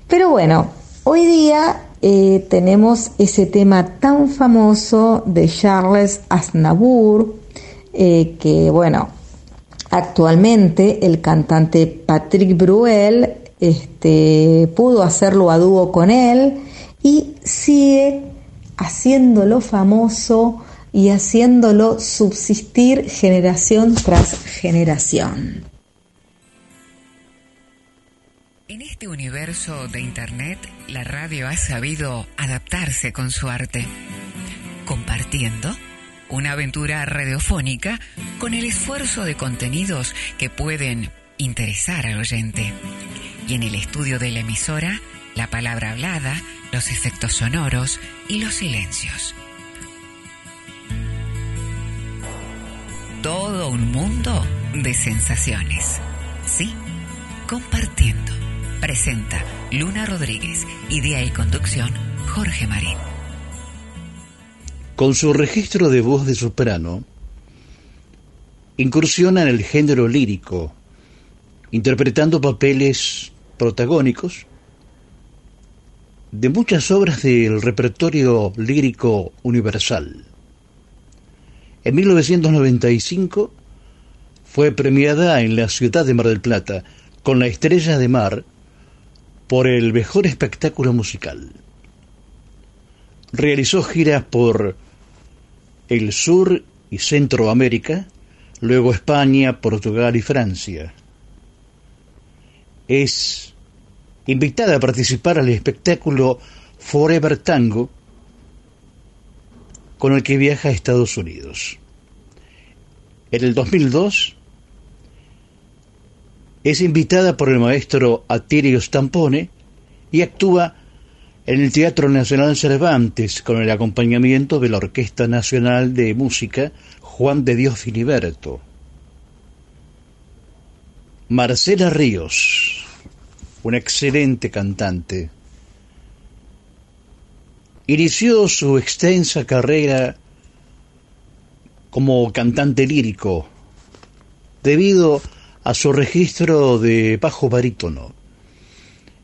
Pero bueno, hoy día eh, tenemos ese tema tan famoso de Charles Aznavour, eh, que bueno, actualmente el cantante Patrick Bruel este, pudo hacerlo a dúo con él y sigue haciéndolo famoso y haciéndolo subsistir generación tras generación. En este universo de Internet, la radio ha sabido adaptarse con su arte, compartiendo una aventura radiofónica con el esfuerzo de contenidos que pueden interesar al oyente. Y en el estudio de la emisora, la palabra hablada, los efectos sonoros y los silencios. Todo un mundo de sensaciones. Sí, compartiendo. Presenta Luna Rodríguez, idea y conducción Jorge Marín. Con su registro de voz de soprano, incursiona en el género lírico, interpretando papeles protagónicos de muchas obras del repertorio lírico universal. En 1995 fue premiada en la ciudad de Mar del Plata con la Estrella de Mar por el mejor espectáculo musical. Realizó giras por el sur y Centroamérica, luego España, Portugal y Francia. Es invitada a participar al espectáculo Forever Tango, con el que viaja a Estados Unidos. En el 2002 es invitada por el maestro Atirio Stampone y actúa en el Teatro Nacional Cervantes con el acompañamiento de la Orquesta Nacional de Música Juan de Dios Filiberto. Marcela Ríos, una excelente cantante, inició su extensa carrera como cantante lírico debido a su registro de bajo barítono.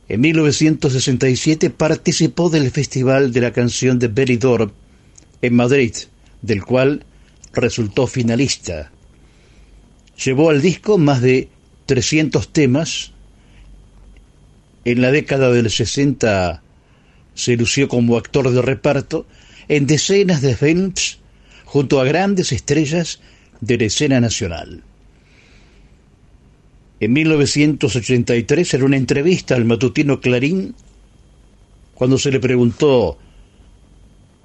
En 1967 participó del Festival de la Canción de Benidorm en Madrid, del cual resultó finalista. Llevó al disco más de 300 temas. En la década del 60 se lució como actor de reparto en decenas de films junto a grandes estrellas de la escena nacional. En 1983, en una entrevista al matutino Clarín, cuando se le preguntó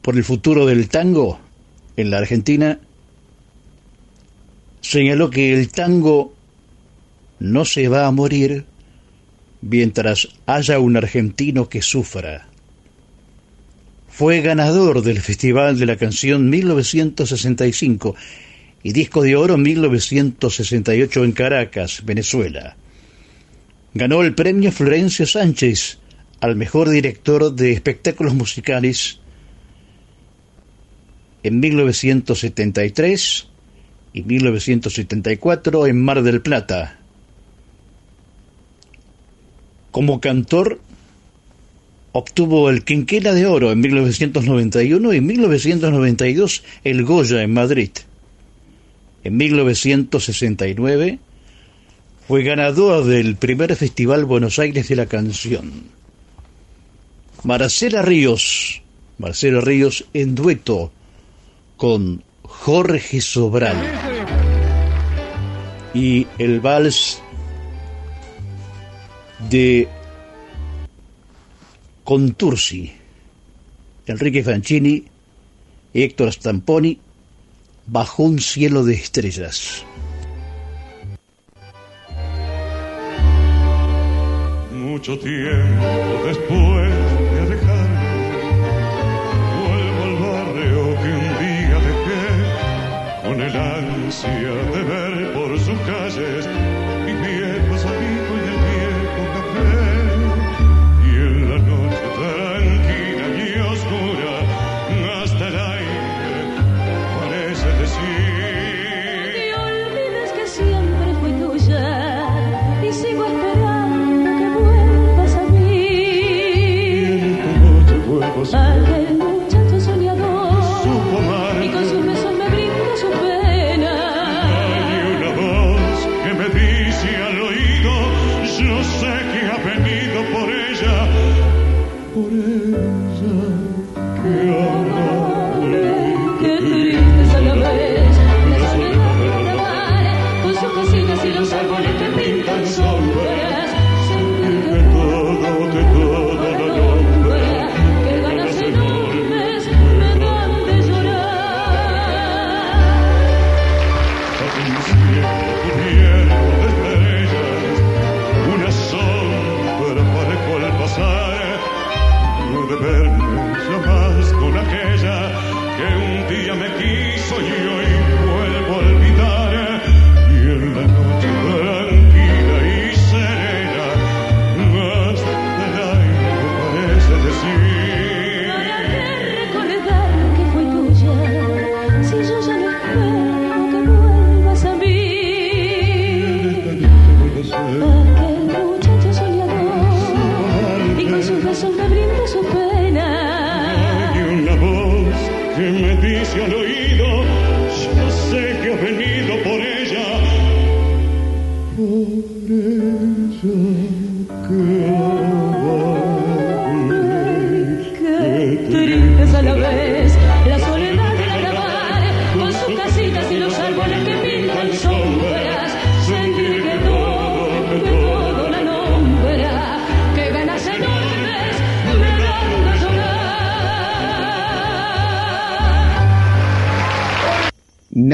por el futuro del tango en la Argentina, señaló que el tango no se va a morir mientras haya un argentino que sufra. Fue ganador del Festival de la Canción 1965 y disco de oro 1968 en Caracas, Venezuela. Ganó el premio Florencio Sánchez al mejor director de espectáculos musicales en 1973 y 1974 en Mar del Plata. Como cantor obtuvo el Quinquela de Oro en 1991 y 1992 el Goya en Madrid. En 1969 fue ganador del primer Festival Buenos Aires de la Canción. Marcela Ríos, Marcela Ríos en dueto con Jorge Sobral y el vals de Contursi, Enrique Fancini y Héctor Stamponi bajo un cielo de estrellas. Mucho tiempo después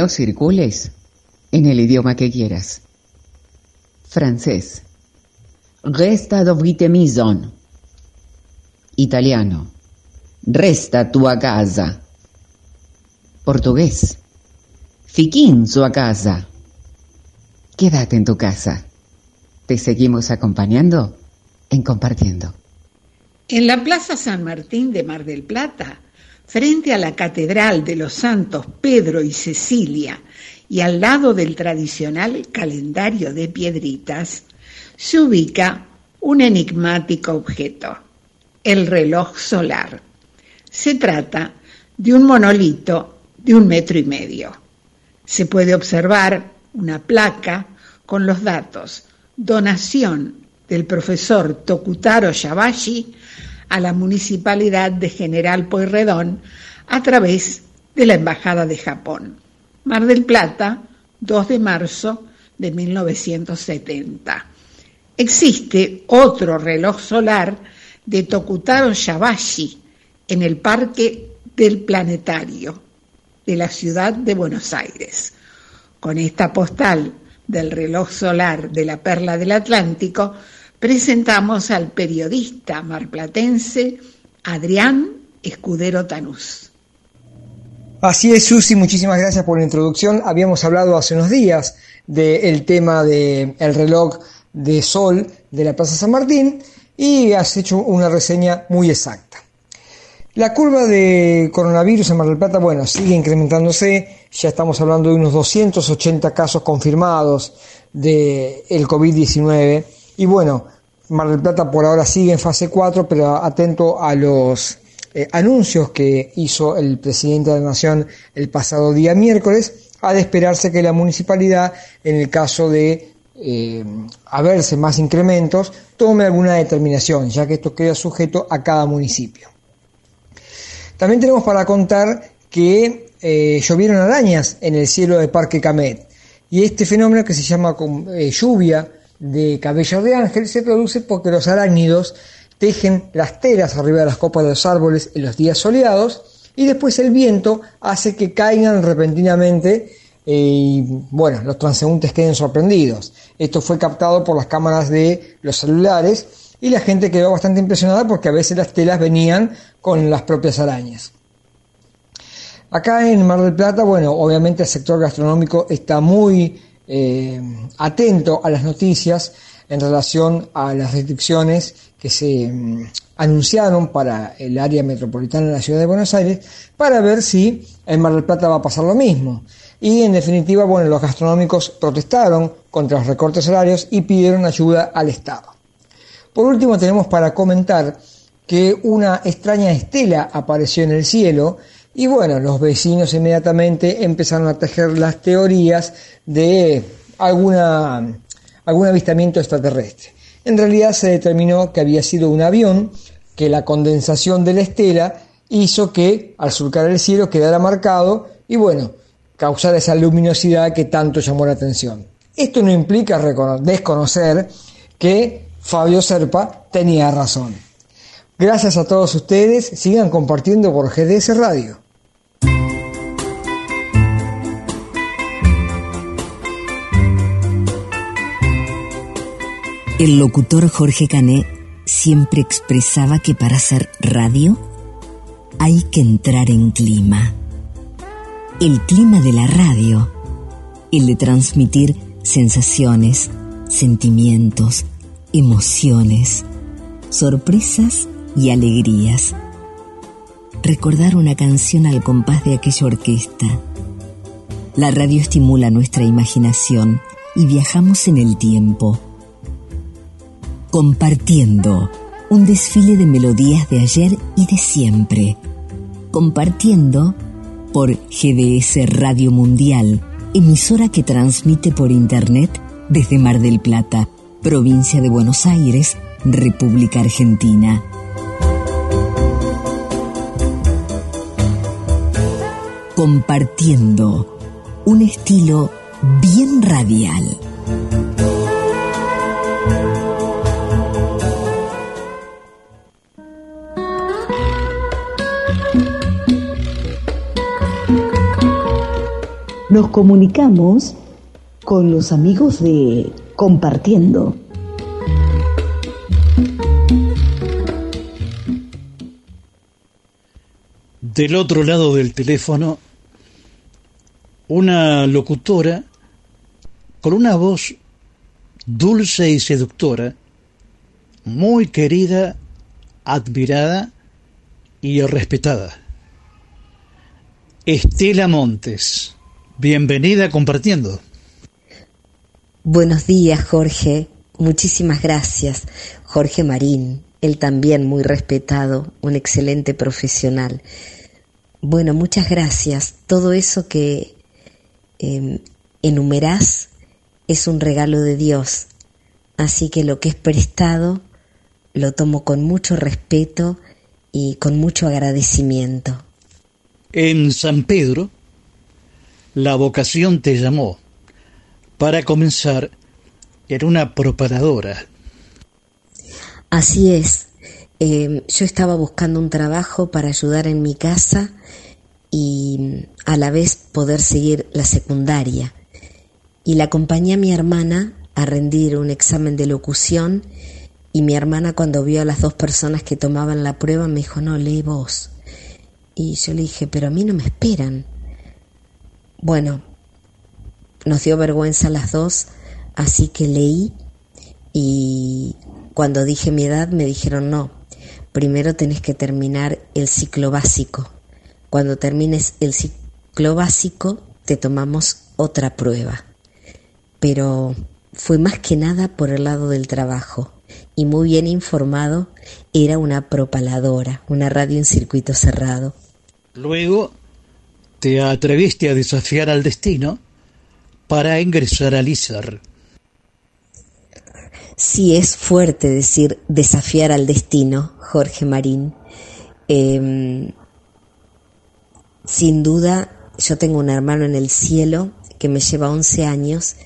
Circules en el idioma que quieras. Francés. Resta dovrite maison. Italiano. Resta tua casa. Portugués. Fiquín sua casa. Quédate en tu casa. Te seguimos acompañando en Compartiendo. En la Plaza San Martín de Mar del Plata, frente a la Catedral de los Santos Pedro y Cecilia y al lado del tradicional calendario de piedritas, se ubica un enigmático objeto, el reloj solar. Se trata de un monolito de un metro y medio. Se puede observar una placa con los datos donación del profesor Tokutaro Yabashi a la municipalidad de General Pueyrredón a través de la Embajada de Japón. Mar del Plata, 2 de marzo de 1970. Existe otro reloj solar de Tokutaro Yabashi en el Parque del Planetario de la ciudad de Buenos Aires. Con esta postal del reloj solar de la Perla del Atlántico, presentamos al periodista marplatense Adrián Escudero Tanús. Así es, Susi, muchísimas gracias por la introducción. Habíamos hablado hace unos días del tema del reloj de sol de la Plaza San Martín y has hecho una reseña muy exacta. La curva de coronavirus en Mar del Plata, bueno, sigue incrementándose, ya estamos hablando de unos 280 casos confirmados del el COVID-19 y bueno, Mar del Plata por ahora sigue en fase 4, pero atento a los eh, anuncios que hizo el presidente de la Nación el pasado día miércoles, ha de esperarse que la municipalidad, en el caso de eh, haberse más incrementos, tome alguna determinación, ya que esto queda sujeto a cada municipio. También tenemos para contar que eh, llovieron arañas en el cielo del Parque Camet. Y este fenómeno que se llama lluvia de cabello de ángel se produce porque los arácnidos tejen las telas arriba de las copas de los árboles en los días soleados y después el viento hace que caigan repentinamente eh, y bueno, los transeúntes queden sorprendidos. Esto fue captado por las cámaras de los celulares y la gente quedó bastante impresionada porque a veces las telas venían con las propias arañas. Acá en Mar del Plata, bueno, obviamente el sector gastronómico está muy eh, atento a las noticias en relación a las restricciones que se mm, anunciaron para el área metropolitana de la ciudad de Buenos Aires para ver si en Mar del Plata va a pasar lo mismo. Y en definitiva, bueno, los gastronómicos protestaron contra los recortes horarios y pidieron ayuda al Estado. Por último, tenemos para comentar que una extraña estela apareció en el cielo y bueno, los vecinos inmediatamente empezaron a tejer las teorías de alguna, algún avistamiento extraterrestre. En realidad se determinó que había sido un avión, que la condensación de la estela hizo que al surcar el cielo quedara marcado y bueno, causar esa luminosidad que tanto llamó la atención. Esto no implica desconocer que Fabio Serpa tenía razón. Gracias a todos ustedes, sigan compartiendo por GDS Radio. El locutor Jorge Cané siempre expresaba que para hacer radio hay que entrar en clima. El clima de la radio, el de transmitir sensaciones, sentimientos, emociones, sorpresas y alegrías. Recordar una canción al compás de aquella orquesta. La radio estimula nuestra imaginación y viajamos en el tiempo Compartiendo, un desfile de melodías de ayer y de siempre. Compartiendo por GDS Radio Mundial, emisora que transmite por Internet desde Mar del Plata, provincia de Buenos Aires, República Argentina. Compartiendo, un estilo bien radial. Nos comunicamos con los amigos de Compartiendo. Del otro lado del teléfono, una locutora con una voz dulce y seductora, muy querida, admirada y respetada. Estela Montes, bienvenida compartiendo. Buenos días, Jorge. Muchísimas gracias. Jorge Marín, él también muy respetado, un excelente profesional. Bueno, muchas gracias. Todo eso que eh, enumerás es un regalo de Dios. Así que lo que es prestado lo tomo con mucho respeto y con mucho agradecimiento. En San Pedro, la vocación te llamó para comenzar en una propagadora. Así es. Eh, yo estaba buscando un trabajo para ayudar en mi casa y a la vez poder seguir la secundaria. Y la acompañé a mi hermana a rendir un examen de locución y mi hermana cuando vio a las dos personas que tomaban la prueba me dijo, no, lee vos. Y yo le dije, pero a mí no me esperan. Bueno, nos dio vergüenza a las dos, así que leí y cuando dije mi edad me dijeron, no, primero tenés que terminar el ciclo básico. Cuando termines el ciclo básico te tomamos otra prueba. Pero fue más que nada por el lado del trabajo y muy bien informado era una propaladora, una radio en circuito cerrado. Luego te atreviste a desafiar al destino para ingresar al ISAR. Sí, es fuerte decir desafiar al destino, Jorge Marín. Eh, sin duda, yo tengo un hermano en el cielo que me lleva 11 años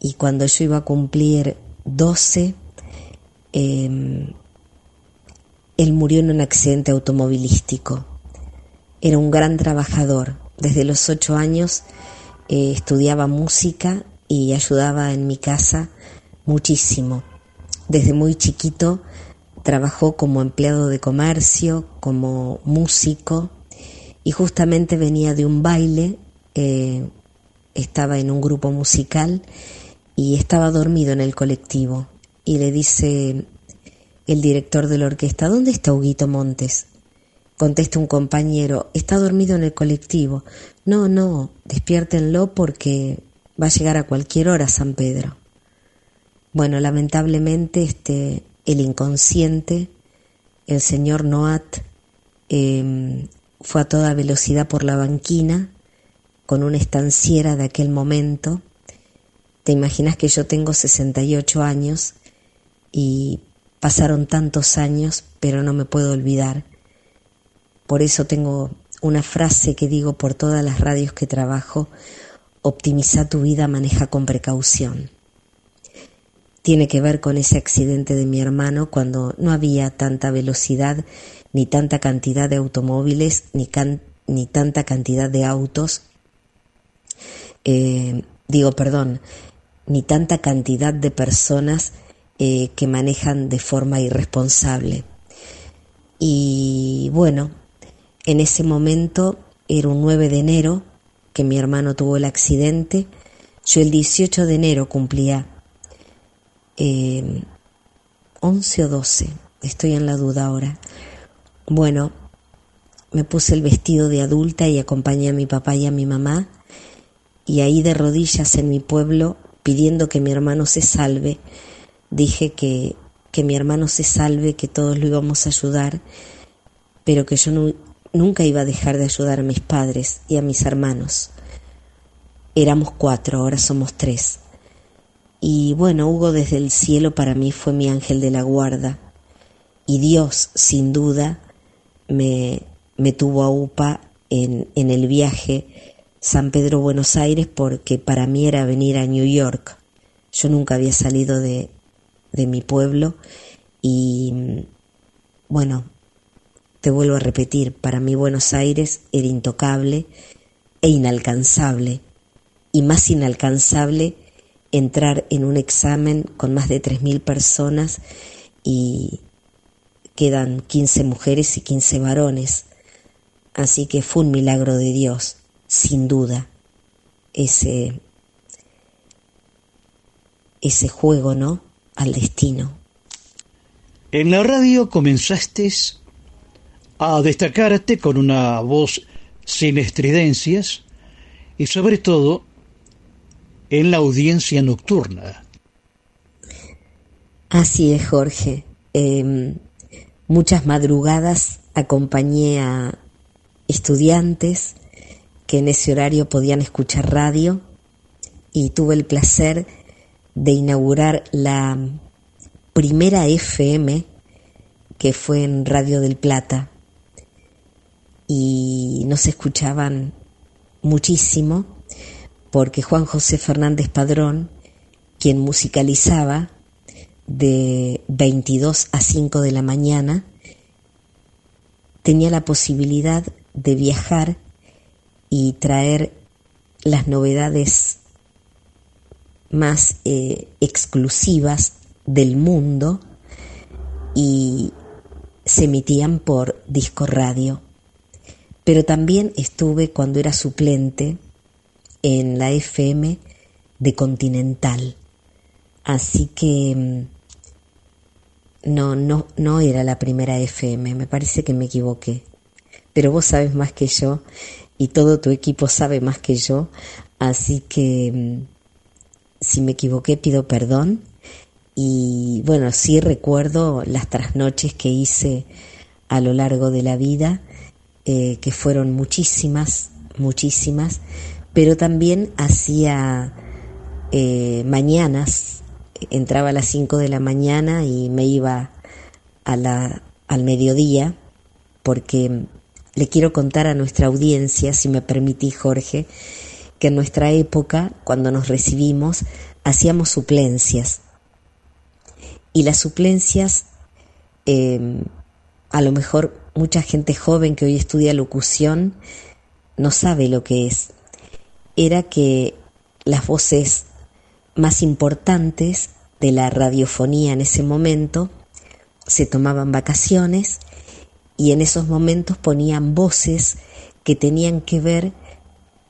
y cuando yo iba a cumplir 12, eh, él murió en un accidente automovilístico. Era un gran trabajador. Desde los 8 años eh, estudiaba música y ayudaba en mi casa muchísimo. Desde muy chiquito trabajó como empleado de comercio, como músico y justamente venía de un baile, eh, estaba en un grupo musical y estaba dormido en el colectivo y le dice el director de la orquesta, ¿dónde está Huguito Montes? Contesta un compañero, está dormido en el colectivo. No, no, despiértenlo porque va a llegar a cualquier hora San Pedro. Bueno, lamentablemente este, el inconsciente, el señor Noat, eh, fue a toda velocidad por la banquina con una estanciera de aquel momento. Te imaginas que yo tengo 68 años y pasaron tantos años, pero no me puedo olvidar. Por eso tengo una frase que digo por todas las radios que trabajo, optimiza tu vida, maneja con precaución tiene que ver con ese accidente de mi hermano cuando no había tanta velocidad, ni tanta cantidad de automóviles, ni, ni tanta cantidad de autos. Eh, digo, perdón, ni tanta cantidad de personas eh, que manejan de forma irresponsable. Y bueno, en ese momento era un 9 de enero que mi hermano tuvo el accidente. Yo el 18 de enero cumplía eh, 11 o 12, estoy en la duda ahora. Bueno, me puse el vestido de adulta y acompañé a mi papá y a mi mamá y ahí de rodillas en mi pueblo pidiendo que mi hermano se salve, dije que que mi hermano se salve, que todos lo íbamos a ayudar, pero que yo nunca iba a dejar de ayudar a mis padres y a mis hermanos. Éramos cuatro, ahora somos tres. Y bueno, Hugo desde el cielo para mí fue mi ángel de la guarda. Y Dios, sin duda, me, me tuvo a UPA en, en el viaje San Pedro Buenos Aires porque para mí era venir a New York. Yo nunca había salido de, de mi pueblo y bueno, te vuelvo a repetir, para mí Buenos Aires era intocable e inalcanzable y más inalcanzable entrar en un examen con más de 3.000 personas y quedan 15 mujeres y 15 varones. Así que fue un milagro de Dios, sin duda, ese, ese juego, ¿no? Al destino. En la radio comenzaste a destacarte con una voz sin estridencias y sobre todo en la audiencia nocturna. Así es, Jorge. Em, muchas madrugadas acompañé a estudiantes que en ese horario podían escuchar radio y tuve el placer de inaugurar la primera FM que fue en Radio del Plata y nos escuchaban muchísimo porque Juan José Fernández Padrón, quien musicalizaba de 22 a 5 de la mañana, tenía la posibilidad de viajar y traer las novedades más eh, exclusivas del mundo y se emitían por disco radio. Pero también estuve cuando era suplente en la FM de Continental. Así que mm, no, no, no era la primera FM, me parece que me equivoqué. Pero vos sabes más que yo y todo tu equipo sabe más que yo, así que mm, si me equivoqué pido perdón. Y bueno, sí recuerdo las trasnoches que hice a lo largo de la vida, eh, que fueron muchísimas, muchísimas, pero también hacía eh, mañanas, entraba a las 5 de la mañana y me iba a la, al mediodía, porque le quiero contar a nuestra audiencia, si me permitís Jorge, que en nuestra época, cuando nos recibimos, hacíamos suplencias. Y las suplencias, em, a lo mejor mucha gente joven que hoy estudia locución no sabe lo que es era que las voces más importantes de la radiofonía en ese momento se tomaban vacaciones y en esos momentos ponían voces que tenían que ver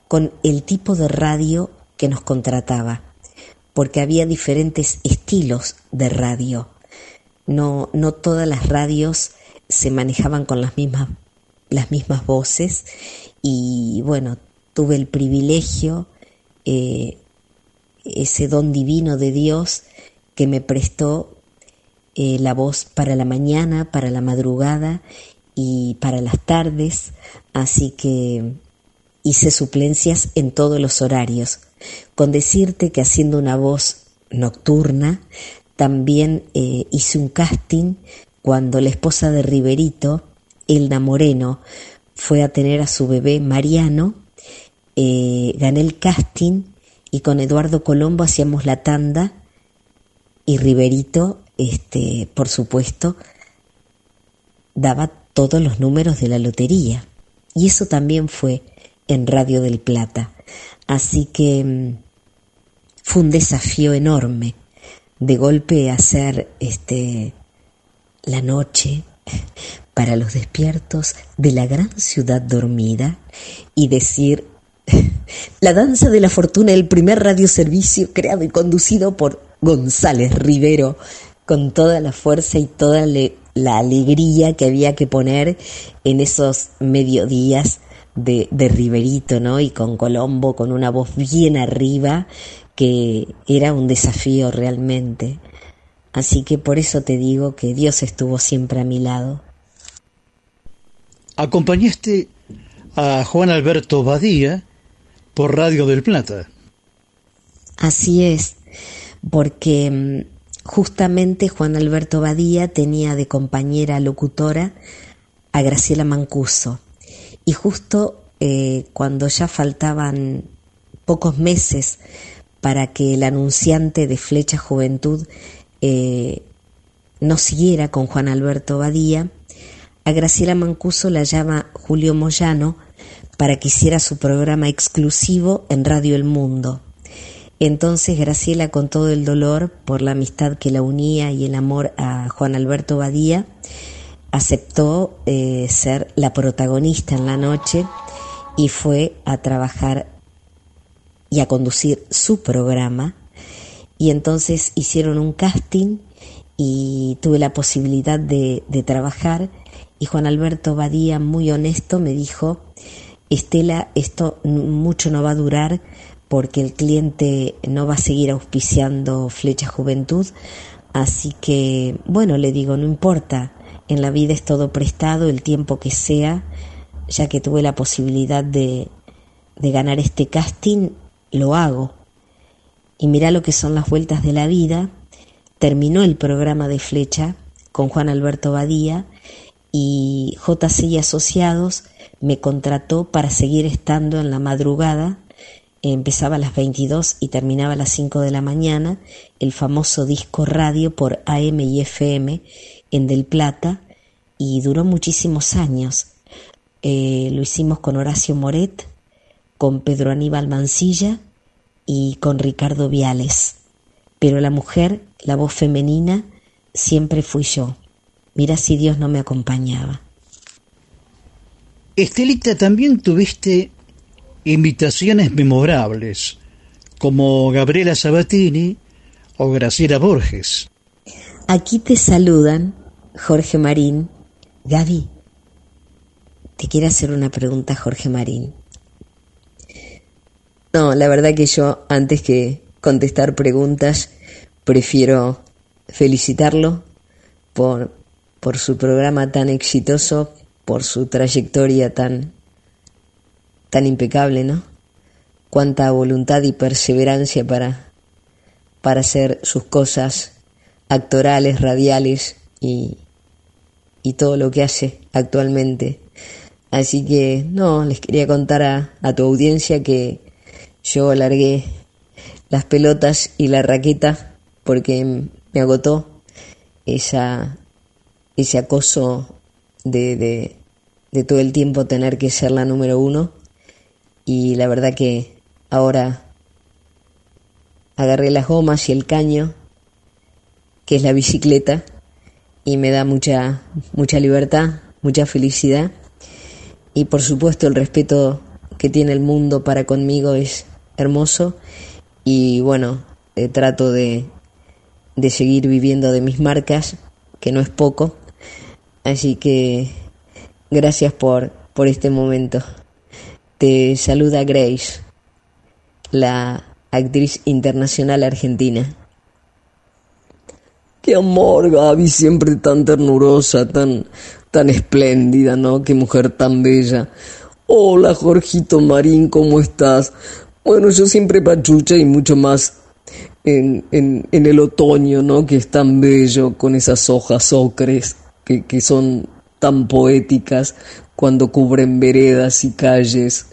con el tipo de radio que nos contrataba, porque había diferentes estilos de radio. No, no todas las radios se manejaban con las mismas, las mismas voces y bueno, tuve el privilegio, eh, ese don divino de Dios que me prestó eh, la voz para la mañana, para la madrugada y para las tardes, así que hice suplencias en todos los horarios. Con decirte que haciendo una voz nocturna, también eh, hice un casting cuando la esposa de Riverito, Elna Moreno, fue a tener a su bebé Mariano eh, gané el casting y con Eduardo Colombo hacíamos la tanda y Riverito, este, por supuesto, daba todos los números de la lotería. Y eso también fue en Radio del Plata. Así que mm, fue un desafío enorme de golpe hacer este la noche para los despiertos de la gran ciudad dormida y decir la danza de la fortuna, el primer radioservicio creado y conducido por González Rivero, con toda la fuerza y toda la alegría que había que poner en esos mediodías de, de Riverito, ¿no? Y con Colombo, con una voz bien arriba, que era un desafío realmente. Así que por eso te digo que Dios estuvo siempre a mi lado. Acompañaste a Juan Alberto Badía por Radio del Plata. Así es, porque mm, justamente Juan Alberto Badía tenía de compañera locutora a Graciela Mancuso. Y justo eh, cuando ya faltaban pocos meses para que el anunciante de Flecha Juventud eh, no siguiera con Juan Alberto Badía, a Graciela Mancuso la llama Julio Moyano para que hiciera su programa exclusivo en Radio El Mundo. Entonces Graciela, con todo el dolor por la amistad que la unía y el amor a Juan Alberto Badía, aceptó eh, ser la protagonista en la noche y fue a trabajar y a conducir su programa. Y entonces hicieron un casting y tuve la posibilidad de, trabajar y Juan Alberto Badía, muy honesto, me dijo, Estela, esto mucho no va a durar porque el cliente no va a seguir auspiciando Flecha Juventud, así que, bueno, le digo, no importa, en la vida es todo prestado, el tiempo que sea, ya que tuve la posibilidad de, de ganar este casting, lo hago. Y mira lo que son las vueltas de la vida. Terminó el programa de Flecha con Juan Alberto Badía y JC Asociados me contrató para seguir estando en la madrugada. Empezaba a las 22 y terminaba a las 5 de la mañana el famoso disco radio por AM y FM en Del Plata y duró muchísimos años. Eh, lo hicimos con Horacio Moret, con Pedro Aníbal Mancilla y con Ricardo Viales. Pero la mujer, la voz femenina, siempre fui yo. Mira si Dios no me acompañaba. Estelita, también tuviste invitaciones memorables, como Gabriela Sabatini o Graciela Borges. Aquí te saludan Jorge Marín. Gaby, te quiero hacer una pregunta, Jorge Marín. No, la verdad que yo, antes que contestar preguntas, prefiero felicitarlo por por su programa tan exitoso, por su trayectoria tan, tan impecable, ¿no? Cuánta voluntad y perseverancia para, para hacer sus cosas actorales, radiales y, y todo lo que hace actualmente. Así que, no, les quería contar a, a tu audiencia que yo alargué las pelotas y la raqueta porque me agotó esa ese acoso de, de, de todo el tiempo tener que ser la número uno y la verdad que ahora agarré las gomas y el caño, que es la bicicleta, y me da mucha, mucha libertad, mucha felicidad. Y por supuesto el respeto que tiene el mundo para conmigo es hermoso. Y bueno, eh, trato de, de seguir viviendo de mis marcas, que no es poco. Así que gracias por, por este momento. Te saluda Grace, la actriz internacional argentina. Qué amor, Gaby, siempre tan ternurosa, tan, tan espléndida, ¿no? Qué mujer tan bella. Hola, Jorgito Marín, ¿cómo estás? Bueno, yo siempre pachucha y mucho más en, en, en el otoño, ¿no? Que es tan bello, con esas hojas ocres que, son tan poéticas cuando cubren veredas y calles.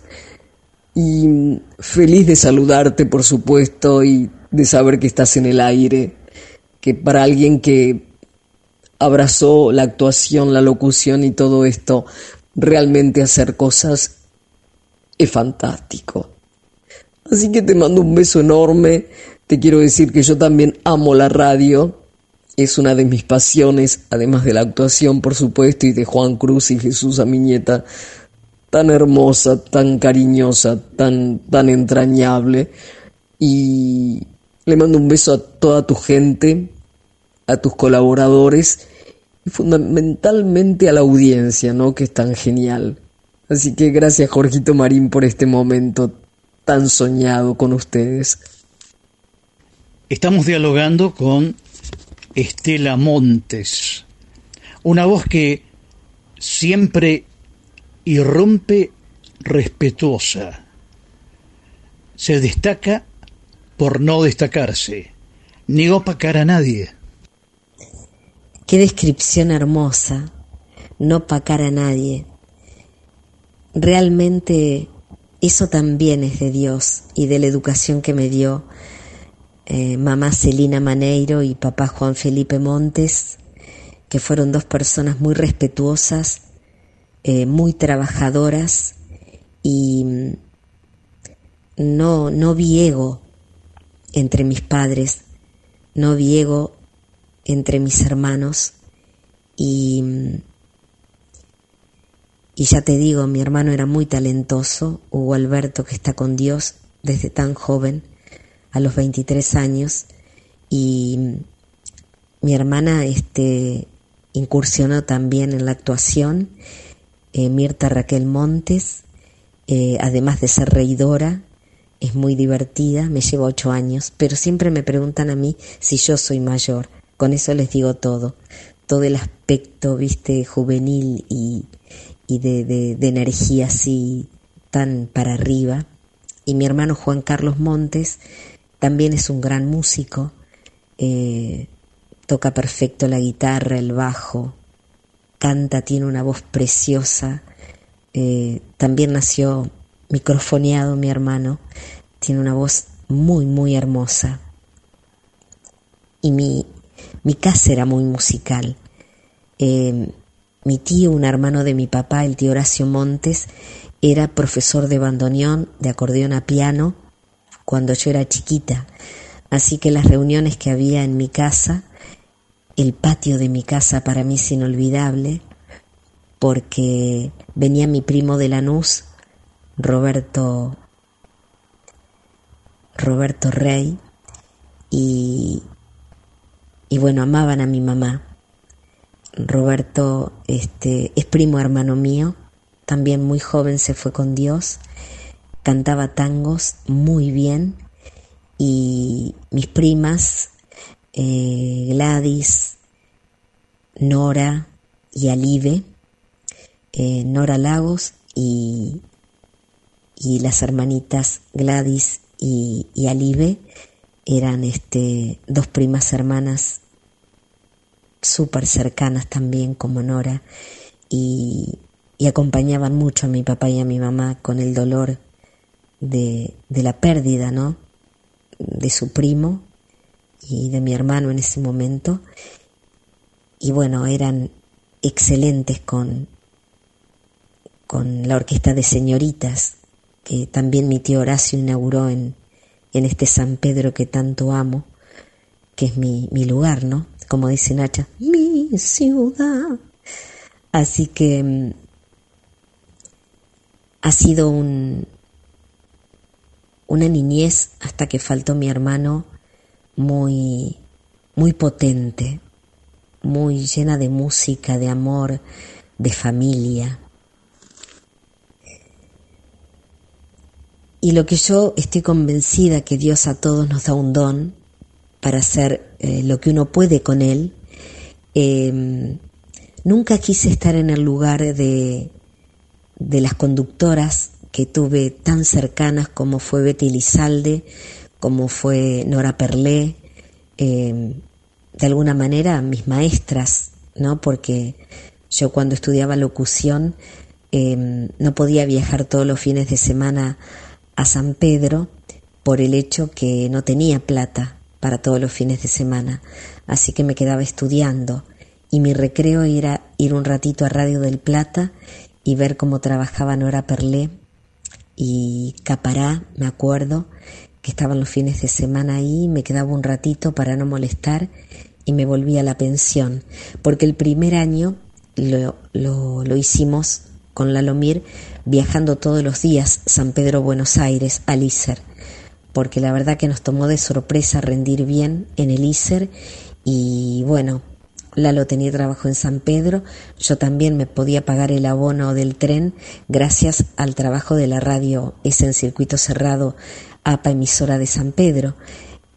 Y feliz de saludarte, por supuesto, y de saber que estás en el aire, que para alguien que abrazó la actuación, la locución y todo esto, realmente hacer cosas es fantástico. Así que te mando un beso enorme, te quiero decir que yo también amo la radio es una de mis pasiones, además de la actuación, por supuesto, y de Juan Cruz y Jesús a mi nieta, tan hermosa, tan cariñosa, tan, tan entrañable. Y le mando un beso a toda tu gente, a tus colaboradores y fundamentalmente a la audiencia, ¿no? Que es tan genial. Así que gracias Jorgito Marín por este momento tan soñado con ustedes. Estamos dialogando con Estela Montes. Una voz que siempre irrumpe respetuosa. Se destaca por no destacarse, ni opacar a nadie. Qué descripción hermosa, no opacar a nadie. Realmente eso también es de Dios y de la educación que me dio eh, mamá Celina Maneiro y papá Juan Felipe Montes, que fueron dos personas muy respetuosas, eh, muy trabajadoras y mm, no, no vi ego entre mis padres, no vi ego entre mis hermanos y, mm, y ya te digo, mi hermano era muy talentoso, Hugo Alberto que está con Dios desde tan joven, a los 23 años, y mi hermana este, incursionó también en la actuación, eh, Mirta Raquel Montes, eh, además de ser reidora, es muy divertida, me lleva ocho años, pero siempre me preguntan a mí si yo soy mayor. Con eso les digo todo, todo el aspecto, viste, juvenil y, y de, de, energía así tan para arriba. Y mi hermano Juan Carlos Montes también es un gran músico, eh, toca perfecto la guitarra, el bajo, canta, tiene una voz preciosa. Eh, también nació microfoneado mi hermano, tiene una voz muy, muy hermosa. Y mi, mi casa era muy musical. Eh, mi tío, un hermano de mi papá, el tío Horacio Montes, era profesor de bandoneón, de acordeón a piano, cuando yo era chiquita. Así que las reuniones que había en mi casa el patio de mi casa para mí es inolvidable porque venía mi primo de Lanús, Roberto Roberto Rey y, y bueno, amaban a mi mamá. Roberto este, es primo hermano mío, también muy joven se fue con Dios, cantaba tangos muy bien y mis primas eh, Gladys, Nora y Alive, eh, Nora Lagos y, y, las hermanitas Gladys y, y Alive eran este, dos primas hermanas súper cercanas también como Nora y, acompañaban mucho a mi papá y a mi mamá con el dolor de, de la pérdida, ¿no? De su primo y de mi hermano en ese momento. Y bueno, eran excelentes con, con la orquesta de señoritas que también mi tío Horacio inauguró en, en este San Pedro que tanto amo, que es mi, mi lugar, ¿no? Como dice Nacha, mi ciudad. Así que mm, ha sido un, una niñez hasta que faltó mi hermano muy, muy potente, muy llena de música, de amor, de familia. Y lo que yo estoy convencida que Dios a todos nos da un don para hacer eh, lo que uno puede con él, em, nunca quise estar en el lugar de, de las conductoras que tuve tan cercanas como fue Betty Lizalde, como fue Nora Perlé, eh, de alguna manera mis maestras, ¿no? Porque yo cuando estudiaba locución eh, no podía viajar todos los fines de semana a San Pedro por el hecho que no tenía plata para todos los fines de semana, así que me quedaba estudiando. Y mi recreo era ir un ratito a Radio del Plata y ver cómo trabajaba Nora Perlé y Capará, me acuerdo, que estaban los fines de semana ahí, me quedaba un ratito para no molestar y me volví a la pensión, porque el primer año lo, lo, hicimos con la Lomir viajando todos los días San Pedro Buenos Aires al ISER, porque la verdad que nos tomó de sorpresa rendir bien en el ISER y bueno, Lalo tenía trabajo en San Pedro, yo también me podía pagar el abono del tren gracias al trabajo de la radio, ese en circuito cerrado APA emisora de San Pedro.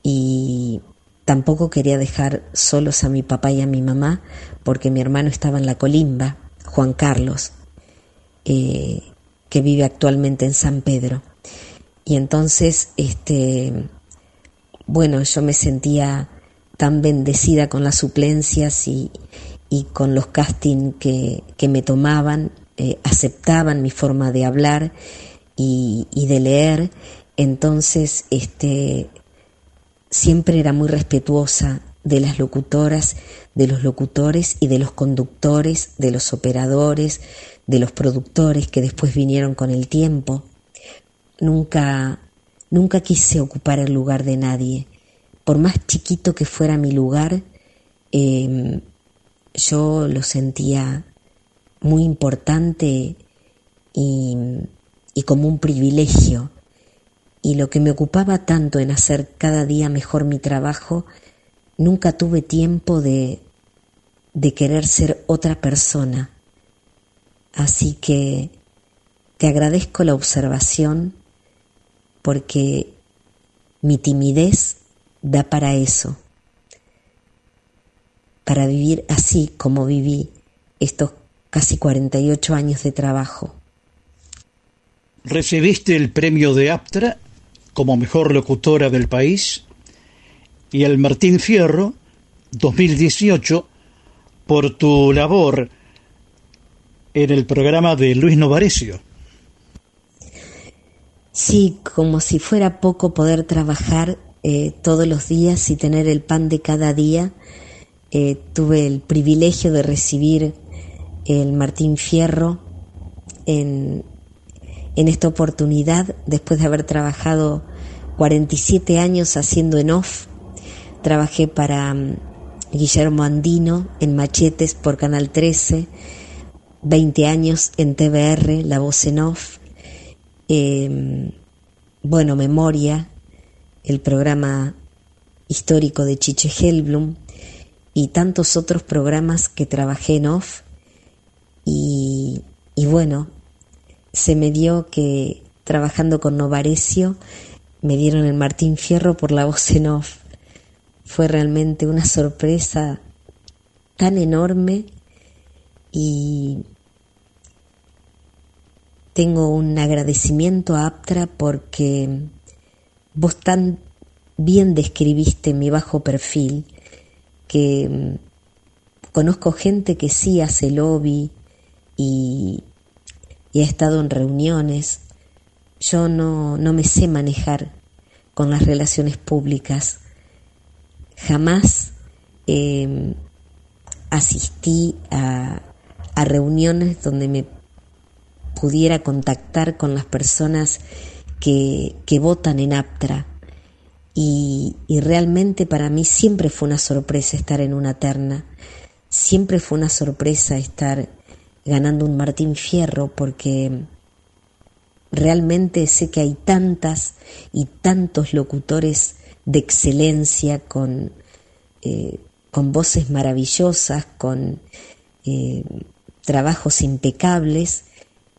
Y, tampoco quería dejar solos a mi papá y a mi mamá porque mi hermano estaba en la colimba, Juan Carlos, eh, que vive actualmente en San Pedro. Y entonces, este, bueno, yo me sentía tan bendecida con las suplencias y, y con los castings que, que me tomaban, eh, aceptaban mi forma de hablar y, y de leer. Entonces, este, siempre era muy respetuosa de las locutoras, de los locutores y de los conductores, de los operadores, de los productores que después vinieron con el tiempo. Nunca, nunca quise ocupar el lugar de nadie. Por más chiquito que fuera mi lugar, em, yo lo sentía muy importante y, y como un privilegio. Y lo que me ocupaba tanto en hacer cada día mejor mi trabajo, nunca tuve tiempo de, de querer ser otra persona. Así que te agradezco la observación porque mi timidez da para eso, para vivir así como viví estos casi 48 años de trabajo. Recibiste el premio de Aptra como mejor locutora del país y el Martín Fierro 2018 por tu labor en el programa de Luis Novarecio. Sí, como si fuera poco poder trabajar eh, todos los días y tener el pan de cada día. Eh, tuve el privilegio de recibir el Martín Fierro en, en esta oportunidad, después de haber trabajado 47 años haciendo en off. Trabajé para mm, Guillermo Andino en Machetes por Canal 13, 20 años en TBR, La Voz en Off, em, bueno, Memoria, el programa histórico de Chiche Helblum y tantos otros programas que trabajé en off y, y bueno, se me dio que trabajando con Novarecio me dieron el Martín Fierro por la voz en off. Fue realmente una sorpresa tan enorme y tengo un agradecimiento a Aptra porque vos tan bien describiste mi bajo perfil que mm, conozco gente que sí hace lobby y, y ha estado en reuniones. Yo no, no me sé manejar con las relaciones públicas. Jamás eh, asistí a, a reuniones donde me pudiera contactar con las personas que, que votan en APTRA. Y, y, realmente para mí siempre fue una sorpresa estar en una terna, siempre fue una sorpresa estar ganando un Martín Fierro porque realmente sé que hay tantas y tantos locutores de excelencia con, eh, con voces maravillosas, con eh, trabajos impecables,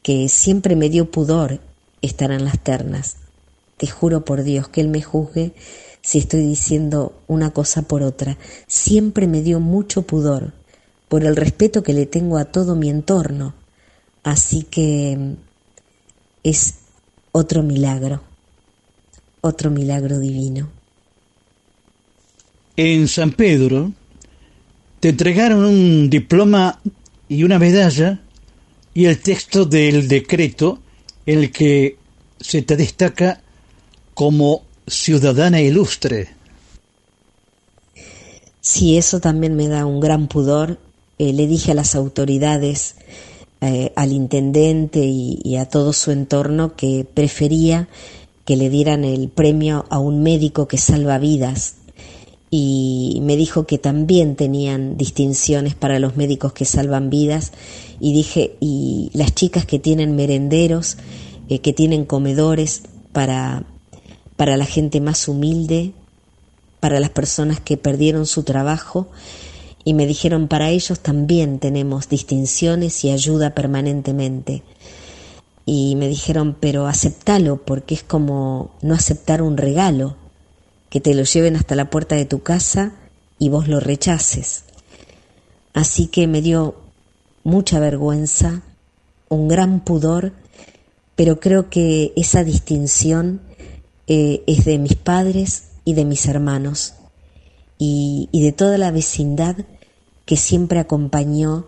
que siempre me dio pudor estar en las ternas. Te juro por Dios que Él me juzgue si estoy diciendo una cosa por otra. Siempre me dio mucho pudor por el respeto que le tengo a todo mi entorno. Así que mm, es otro milagro, otro milagro divino. En San Pedro te entregaron un diploma y una medalla y el texto del decreto el que se te destaca como ciudadana ilustre. Sí, eso también me da un gran pudor eh, le dije a las autoridades, eh, al intendente y, a todo su entorno que prefería que le dieran el premio a un médico que salva vidas. Y me dijo que también tenían distinciones para los médicos que salvan vidas. Y dije, y las chicas que tienen merenderos, eh, que tienen comedores para, para la gente más humilde, para las personas que perdieron su trabajo, y me dijeron para ellos también tenemos distinciones y ayuda permanentemente. Y me dijeron, pero aceptalo porque es como no aceptar un regalo que te lo lleven hasta la puerta de tu casa y vos lo rechaces. Así que me dio mucha vergüenza, un gran pudor, pero creo que esa distinción eh, es de mis padres y de mis hermanos y, de toda la vecindad que siempre acompañó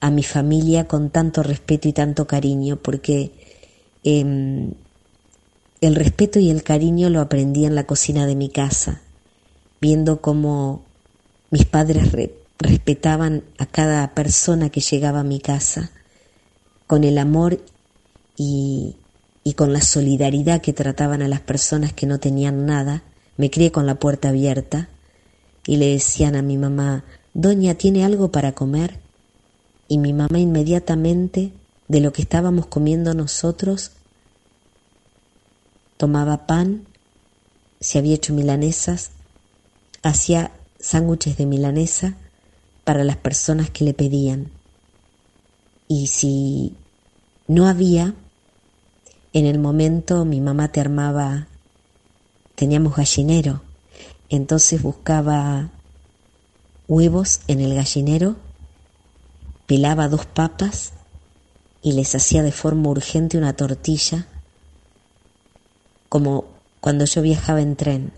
a mi familia con tanto respeto y tanto cariño, porque em, el respeto y el cariño lo aprendí en la cocina de mi casa, viendo cómo mis padres respetaban a cada persona que llegaba a mi casa, con el amor y, con la solidaridad que trataban a las personas que no tenían nada. Me crié con la puerta abierta y le decían a mi mamá, Doña, ¿tiene algo para comer? Y mi mamá inmediatamente, de lo que estábamos comiendo nosotros, tomaba pan, se había hecho milanesas, hacía sándwiches de milanesa para las personas que le pedían. Y si no había, en el momento mi mamá te armaba, teníamos gallinero, entonces buscaba huevos en el gallinero, pelaba dos papas y les hacía de forma urgente una tortilla, como cuando yo viajaba en tren.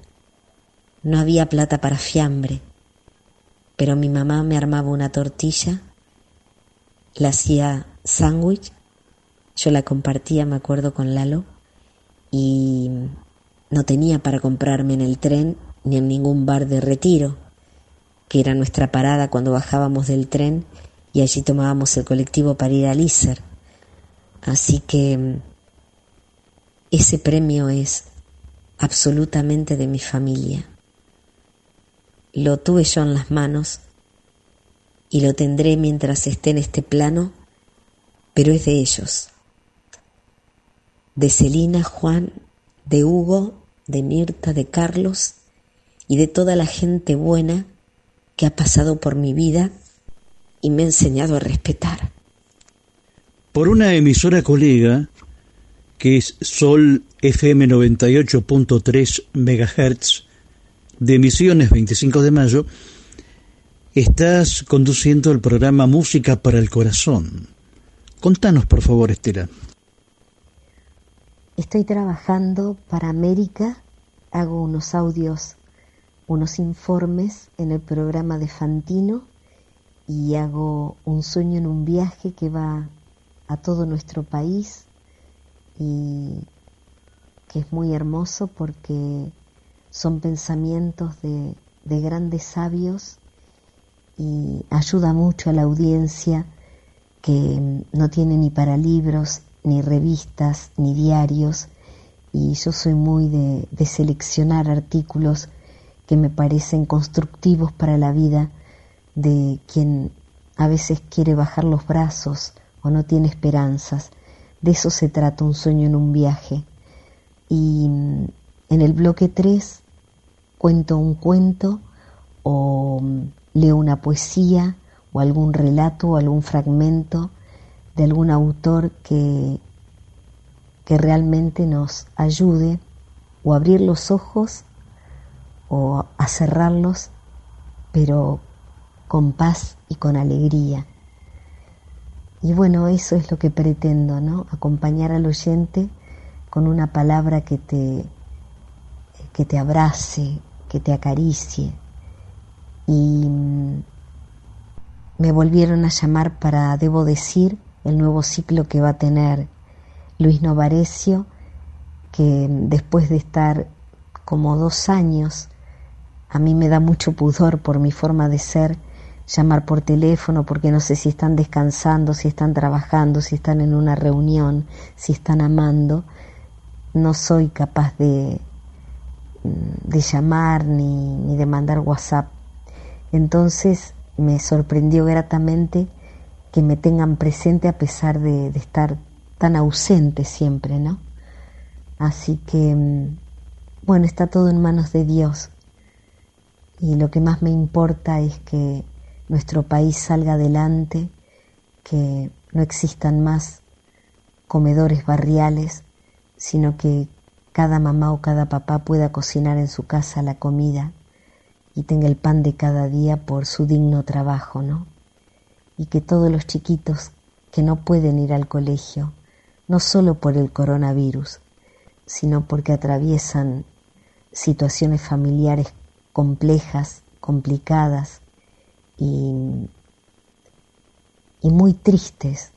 No había plata para fiambre, pero mi mamá me armaba una tortilla, la hacía sándwich, yo la compartía, me acuerdo, con Lalo, y no tenía para comprarme en el tren ni en ningún bar de retiro, que era nuestra parada cuando bajábamos del tren y allí tomábamos el colectivo para ir a Lícer. Así que ese premio es absolutamente de mi familia. Lo tuve yo en las manos y lo tendré mientras esté en este plano, pero es de ellos. De Celina, Juan, de Hugo, de Mirta, de Carlos y de toda la gente buena que ha pasado por mi vida y me ha enseñado a respetar. Por una emisora colega, que es Sol FM 98.3 MHz, de Misiones 25 de Mayo, estás conduciendo el programa Música para el Corazón. Contanos, por favor, Estela. Estoy trabajando para América, hago unos audios, unos informes en el programa de Fantino y hago un sueño en un viaje que va a todo nuestro país y que es muy hermoso porque son pensamientos de, de grandes sabios y ayuda mucho a la audiencia que no tiene ni para libros, ni revistas, ni diarios, y yo soy muy de, de, seleccionar artículos que me parecen constructivos para la vida de quien a veces quiere bajar los brazos o no tiene esperanzas. De eso se trata un sueño en un viaje. Y mm, en el bloque 3 cuento un cuento o leo una poesía o algún relato o algún fragmento de algún autor que, que realmente nos ayude o a abrir los ojos o a cerrarlos, pero con paz y con alegría. Y bueno, eso es lo que pretendo, ¿no? Acompañar al oyente con una palabra que te, que te abrace, que te acaricie. Y me volvieron a llamar para, debo decir, el nuevo ciclo que va a tener Luis Novarecio, que después de estar como dos años, a mí me da mucho pudor por mi forma de ser, llamar por teléfono porque no sé si están descansando, si están trabajando, si están en una reunión, si están amando. No soy capaz de, de llamar ni, ni de mandar WhatsApp. Entonces me sorprendió gratamente que me tengan presente a pesar de, de estar tan ausente siempre, ¿no? Así que, mm, bueno, está todo en manos de Dios. Y lo que más me importa es que nuestro país salga adelante, que no existan más comedores barriales, sino que cada mamá o cada papá pueda cocinar en su casa la comida y tenga el pan de cada día por su digno trabajo, ¿no? Y que todos los chiquitos que no pueden ir al colegio, no solo por el coronavirus, sino porque atraviesan situaciones familiares complejas, complicadas y, muy tristes,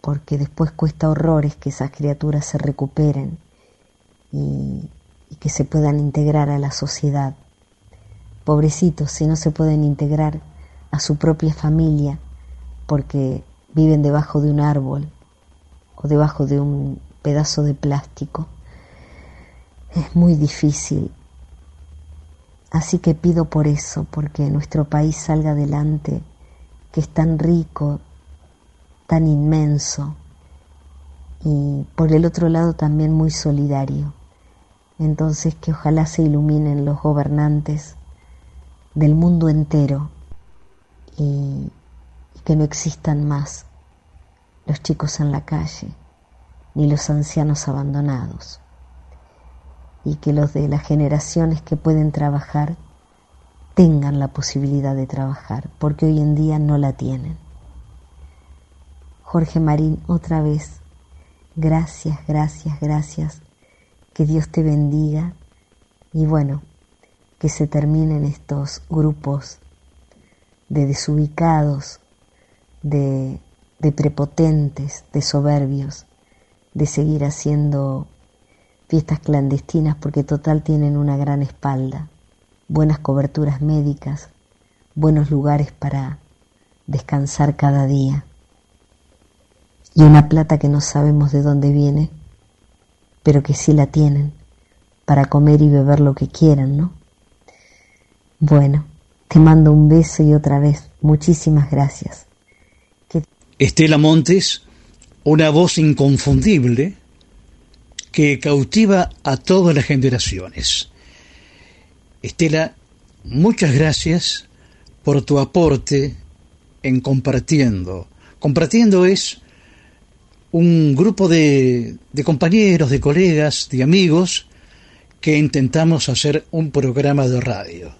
porque después cuesta horrores que esas criaturas se recuperen y, que se puedan integrar a la sociedad. Pobrecitos, si no se pueden integrar a su propia familia porque viven debajo de un árbol o debajo de un pedazo de plástico, es muy difícil. Así que pido por eso, porque nuestro país salga adelante, que es tan rico, tan inmenso, y por el otro lado también muy solidario. Entonces que ojalá se iluminen los gobernantes del mundo entero y, que no existan más los chicos en la calle ni los ancianos abandonados y que los de las generaciones que pueden trabajar tengan la posibilidad de trabajar, porque hoy en día no la tienen. Jorge Marín, otra vez, gracias, gracias, gracias que Dios te bendiga y bueno, que se terminen estos grupos de desubicados, de, de prepotentes, de soberbios, de seguir haciendo fiestas clandestinas porque total tienen una gran espalda, buenas coberturas médicas, buenos lugares para descansar cada día. Y una plata que no sabemos de dónde viene pero que sí la tienen para comer y beber lo que quieran, ¿no? Bueno, te mando un beso y otra vez, muchísimas gracias. Estela Montes, una voz inconfundible que cautiva a todas las generaciones. Estela, muchas gracias por tu aporte en compartiendo. Compartiendo es un grupo de, de compañeros, de colegas, de amigos que intentamos hacer un programa de radio.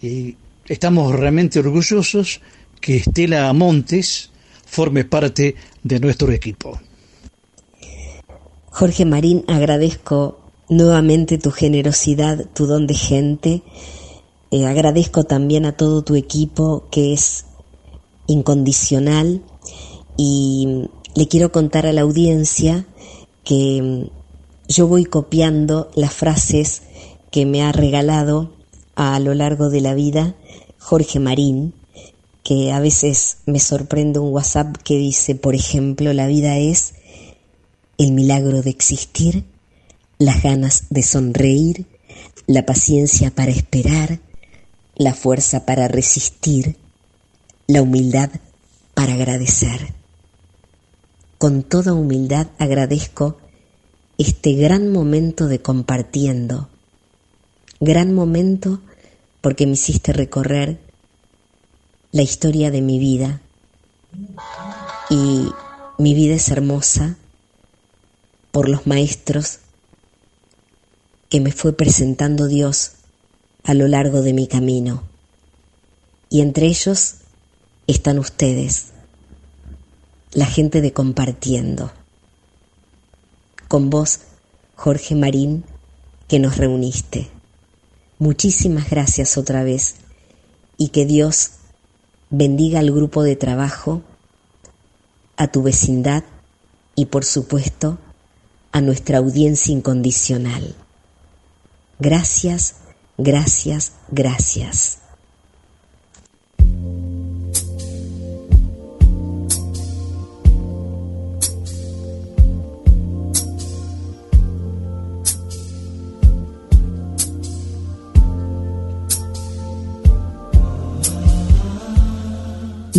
Y estamos realmente orgullosos que Estela Montes forme parte de nuestro equipo. Jorge Marín, agradezco nuevamente tu generosidad, tu don de gente. Eh, agradezco también a todo tu equipo que es incondicional y le quiero contar a la audiencia que mm, yo voy copiando las frases que me ha regalado a lo largo de la vida Jorge Marín, que a veces me sorprende un WhatsApp que dice, por ejemplo, la vida es el milagro de existir, las ganas de sonreír, la paciencia para esperar, la fuerza para resistir, la humildad para agradecer con toda humildad agradezco este gran momento de compartiendo. Gran momento porque me hiciste recorrer la historia de mi vida. Y mi vida es hermosa por los maestros que me fue presentando Dios a lo largo de mi camino. Y entre ellos están ustedes la gente de Compartiendo. Con vos, Jorge Marín, que nos reuniste. Muchísimas gracias otra vez y que Dios bendiga al grupo de trabajo, a tu vecindad y por supuesto a nuestra audiencia incondicional. Gracias, gracias, gracias.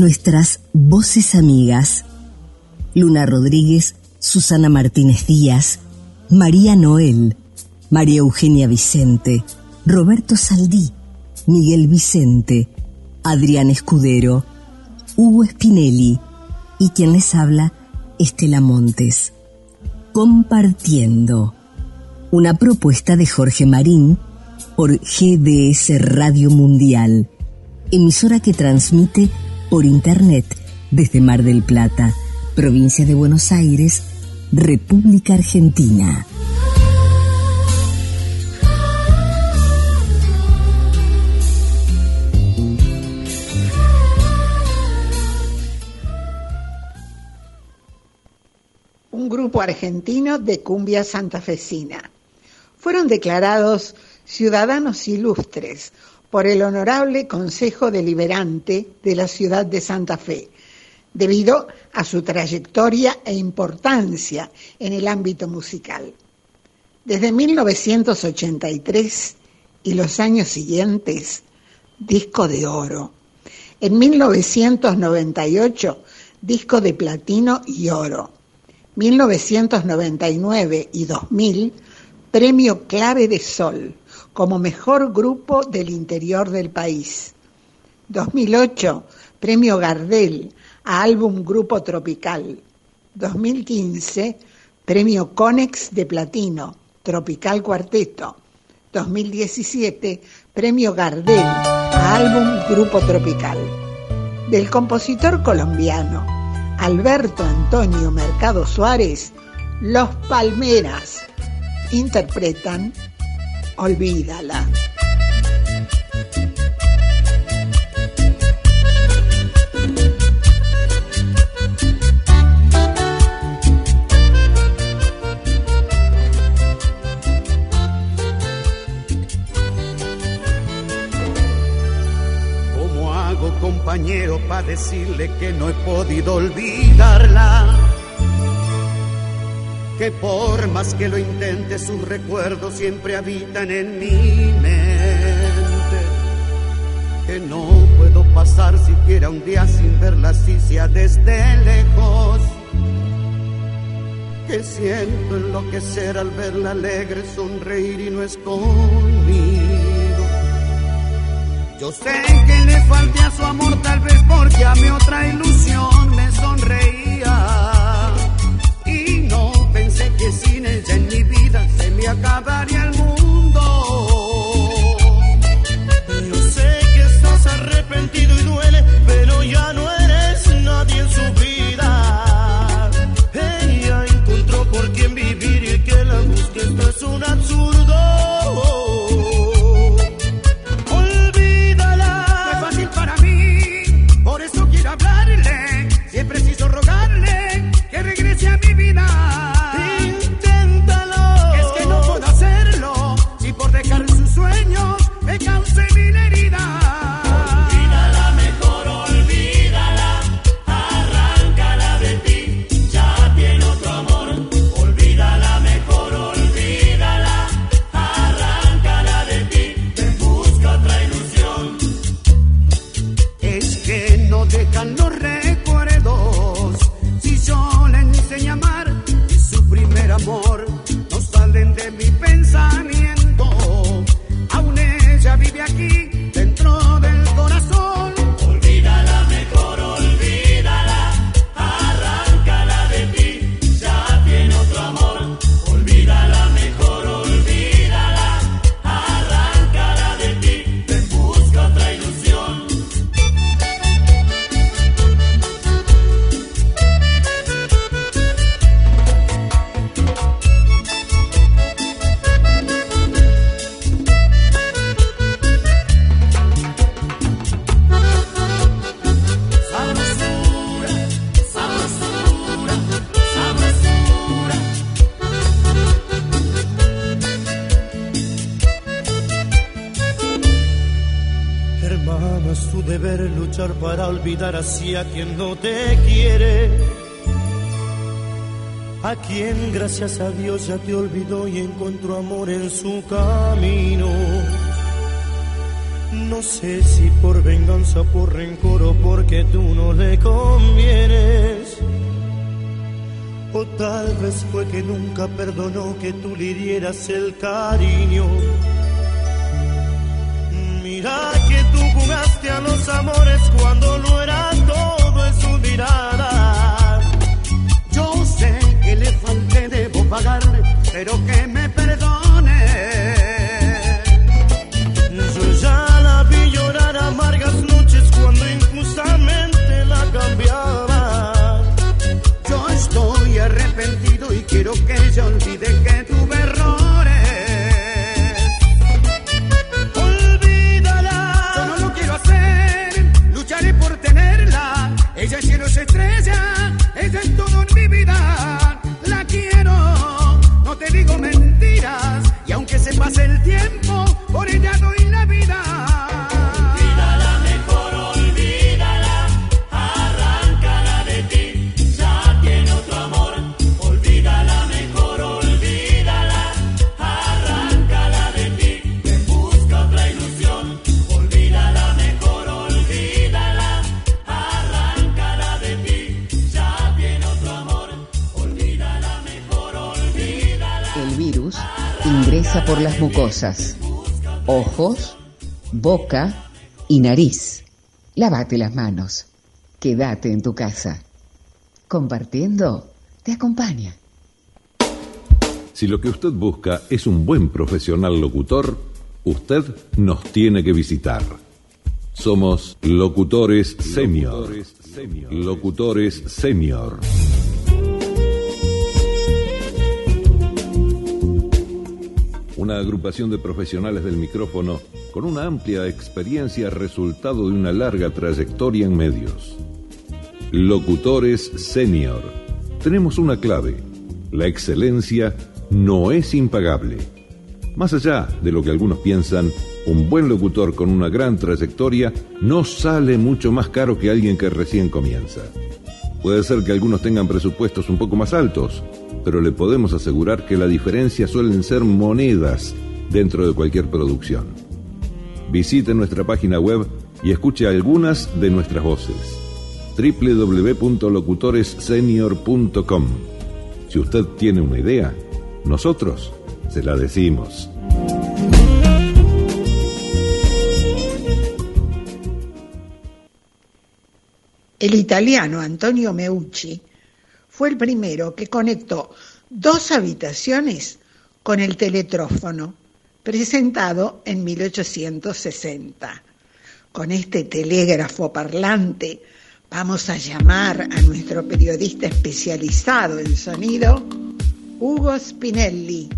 Nuestras voces amigas. Luna Rodríguez, Susana Martínez Díaz, María Noel, María Eugenia Vicente, Roberto Saldí, Miguel Vicente, Adrián Escudero, Hugo Spinelli y quien les habla, Estela Montes. Compartiendo. una propuesta de Jorge Marín por GDS Radio Mundial, emisora que transmite por Internet desde Mar del Plata, provincia de Buenos Aires, República Argentina. un grupo argentino de cumbia santafesina. Fueron declarados ciudadanos ilustres por el Honorable Consejo Deliberante de la ciudad de Santa Fe, debido a su trayectoria e importancia en el ámbito musical. Desde 1983 y los años siguientes, disco de oro. En 1998, disco de platino y oro. 1999 y 2000, Premio Clave de Sol como mejor grupo del interior del país. 2008, Premio Gardel a álbum Grupo Tropical. 2015, Premio Conex de Platino, Tropical Cuarteto. 2017, Premio Gardel a álbum Grupo Tropical. Del compositor colombiano Alberto Antonio Mercado Suárez, Los Palmeras interpretan Olvídala. ¿Cómo hago, compañero, para decirle que no he podido olvidarla? Que por más que lo intente, sus recuerdos siempre habitan en mi mente. Que no puedo pasar siquiera un día sin verla así sea desde lejos. Que siento enloquecer al verla alegre, sonreír y no es conmigo. Yo sé que le falté a su amor tal vez porque a mi otra ilusión me sonreía. Y no pensé que sin ella en mi vida se me acabaría el mundo. Así a quien no te quiere. A quien gracias a Dios ya te olvidó y encontró amor en su camino. No sé si por venganza, por rencor o porque tú no le convienes. O tal vez fue que nunca perdonó que tú le dieras el cariño. Mira que tú jugaste a los amores cuando no era todo en su mirada. Yo sé que le falté, debo pagarle, pero que mucosas, ojos, boca y nariz. Lávate las manos. Quédate en tu casa. Compartiendo te acompaña. Si lo que usted busca es un buen profesional locutor, usted nos tiene que visitar. Somos locutores senior. Locutores senior. Una agrupación de profesionales del micrófono con una amplia experiencia resultado de una larga trayectoria en medios. Locutores senior. Tenemos una clave. La excelencia no es impagable. Más allá de lo que algunos piensan, un buen locutor con una gran trayectoria no sale mucho más caro que alguien que recién comienza. Puede ser que algunos tengan presupuestos un poco más altos, pero le podemos asegurar que la diferencia suelen ser monedas dentro de cualquier producción. Visite nuestra página web y escuche algunas de nuestras voces. www.locutoressenior.com Si usted tiene una idea, nosotros se la decimos. El italiano Antonio Meucci fue el primero que conectó dos habitaciones con el teletrófono, presentado en 1860. Con este telégrafo parlante vamos a llamar a nuestro periodista especializado en sonido, Hugo Spinelli.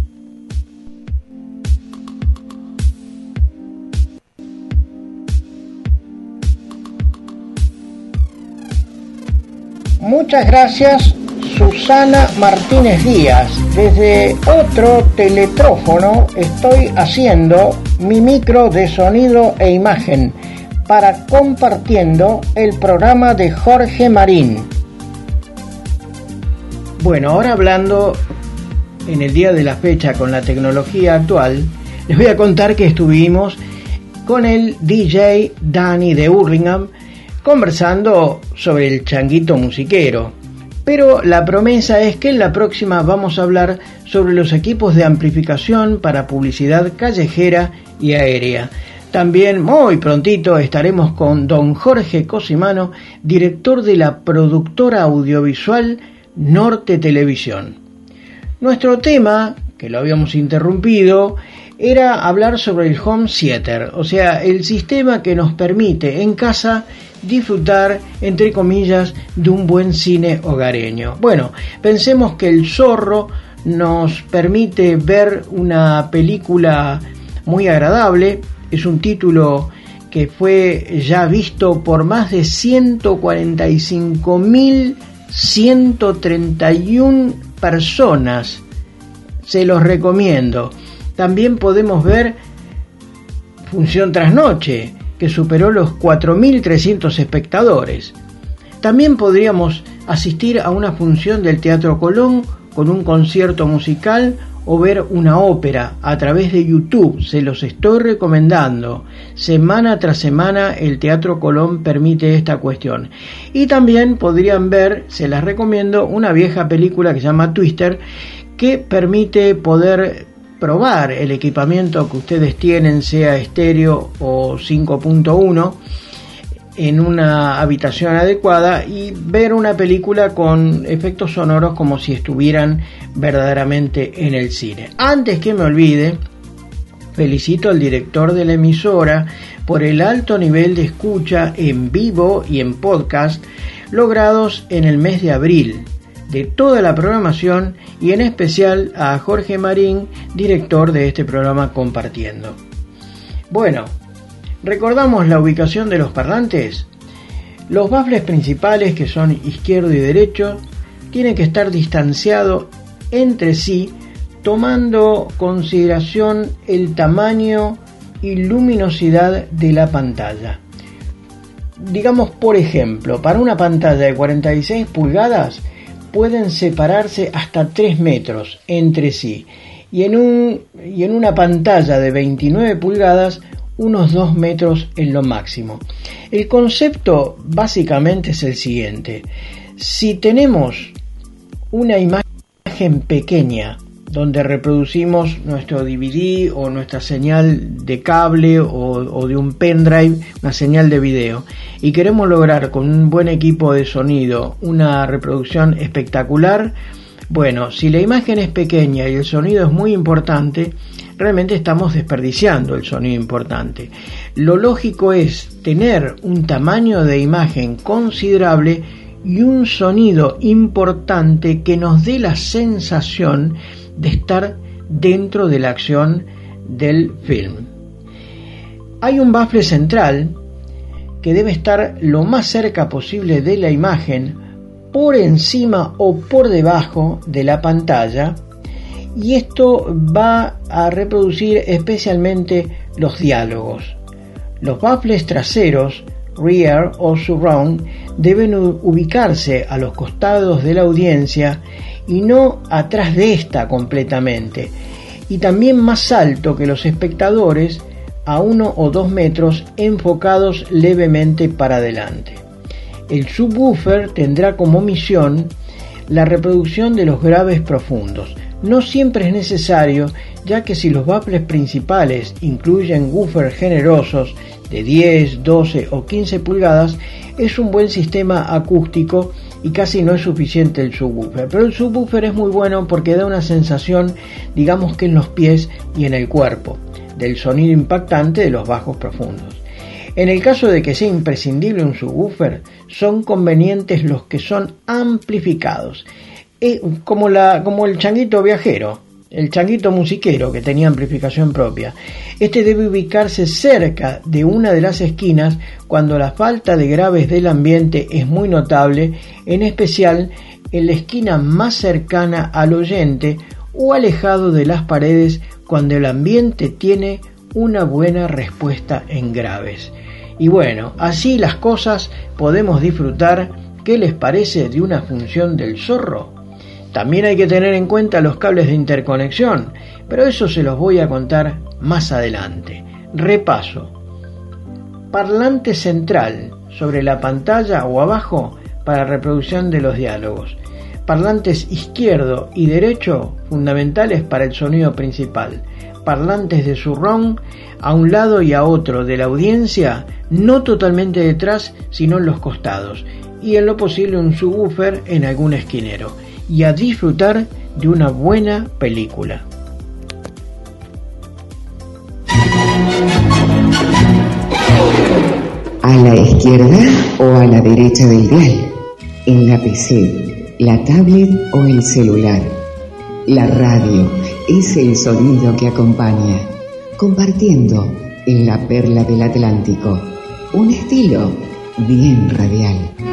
Muchas gracias Susana Martínez Díaz. Desde otro teletrófono estoy haciendo mi micro de sonido e imagen para compartiendo el programa de Jorge Marín. Bueno, ahora hablando en el día de la fecha con la tecnología actual, les voy a contar que estuvimos con el DJ Danny de Hurlingham conversando sobre el changuito musiquero. Pero la promesa es que en la próxima vamos a hablar sobre los equipos de amplificación para publicidad callejera y aérea. También muy prontito estaremos con don Jorge Cosimano, director de la productora audiovisual Norte Televisión. Nuestro tema, que lo habíamos interrumpido, era hablar sobre el home theater, o sea, el sistema que nos permite en casa disfrutar, entre comillas, de un buen cine hogareño. Bueno, pensemos que El Zorro nos permite ver una película muy agradable, es un título que fue ya visto por más de 145.131 personas. Se los recomiendo. También podemos ver Función tras noche, que superó los 4.300 espectadores. También podríamos asistir a una función del Teatro Colón con un concierto musical o ver una ópera a través de YouTube. Se los estoy recomendando. Semana tras semana el Teatro Colón permite esta cuestión. Y también podrían ver, se las recomiendo, una vieja película que se llama Twister que permite poder probar el equipamiento que ustedes tienen, sea estéreo o 5.1, en una habitación adecuada y ver una película con efectos sonoros como si estuvieran verdaderamente en el cine. Antes que me olvide, felicito al director de la emisora por el alto nivel de escucha en vivo y en podcast logrados en el mes de abril de toda la programación y en especial a Jorge Marín, director de este programa Compartiendo. Bueno, ¿recordamos la ubicación de los parlantes? Los baffles principales, que son izquierdo y derecho, tienen que estar distanciados entre sí, tomando consideración el tamaño y luminosidad de la pantalla. Digamos, por ejemplo, para una pantalla de 46 pulgadas, pueden separarse hasta 3 metros entre sí y en, un, y en una pantalla de 29 pulgadas unos 2 metros en lo máximo. El concepto básicamente es el siguiente. Si tenemos una imagen pequeña donde reproducimos nuestro DVD o nuestra señal de cable o, de un pendrive, una señal de video. Y queremos lograr con un buen equipo de sonido una reproducción espectacular. Bueno, si la imagen es pequeña y el sonido es muy importante, realmente estamos desperdiciando el sonido importante. Lo lógico es tener un tamaño de imagen considerable y un sonido importante que nos dé la sensación estar dentro de la acción del film. Hay un bafle central que debe estar lo más cerca posible de la imagen, por encima o por debajo de la pantalla, y esto va a reproducir especialmente los diálogos. Los baffles traseros, rear o surround, deben ubicarse a los costados de la audiencia y no atrás de esta completamente, y también más alto que los espectadores a uno o dos metros enfocados levemente para adelante. El subwoofer tendrá como misión la reproducción de los graves profundos. No siempre es necesario, ya que si los baffles principales incluyen woofers generosos de 10, 12 o 15 pulgadas, es un buen sistema acústico y casi no es suficiente el subwoofer. Pero el subwoofer es muy bueno porque da una sensación, digamos que en los pies y en el cuerpo, del sonido impactante de los bajos profundos. En el caso de que sea imprescindible un subwoofer, son convenientes los que son amplificados, eh, como, la, como el changuito viajero, el changuito musiquero que tenía amplificación propia. Este debe ubicarse cerca de una de las esquinas cuando la falta de graves del ambiente es muy notable, en especial en la esquina más cercana al oyente o alejado de las paredes cuando el ambiente tiene una buena respuesta en graves. Y bueno, así las cosas podemos disfrutar, ¿qué les parece de una función del zorro? También hay que tener en cuenta los cables de interconexión, pero eso se los voy a contar más adelante. Repaso. Parlante central sobre la pantalla o abajo para reproducción de los diálogos. Parlantes izquierdo y derecho fundamentales para el sonido principal. Parlantes de surround a un lado y a otro de la audiencia, no totalmente detrás, sino en los costados. Y en lo posible un subwoofer en algún esquinero y a disfrutar de una buena película. A la izquierda o a la derecha del dial, en la PC, la tablet o el celular. La radio es el sonido que acompaña, compartiendo en la perla del Atlántico, un estilo bien radial.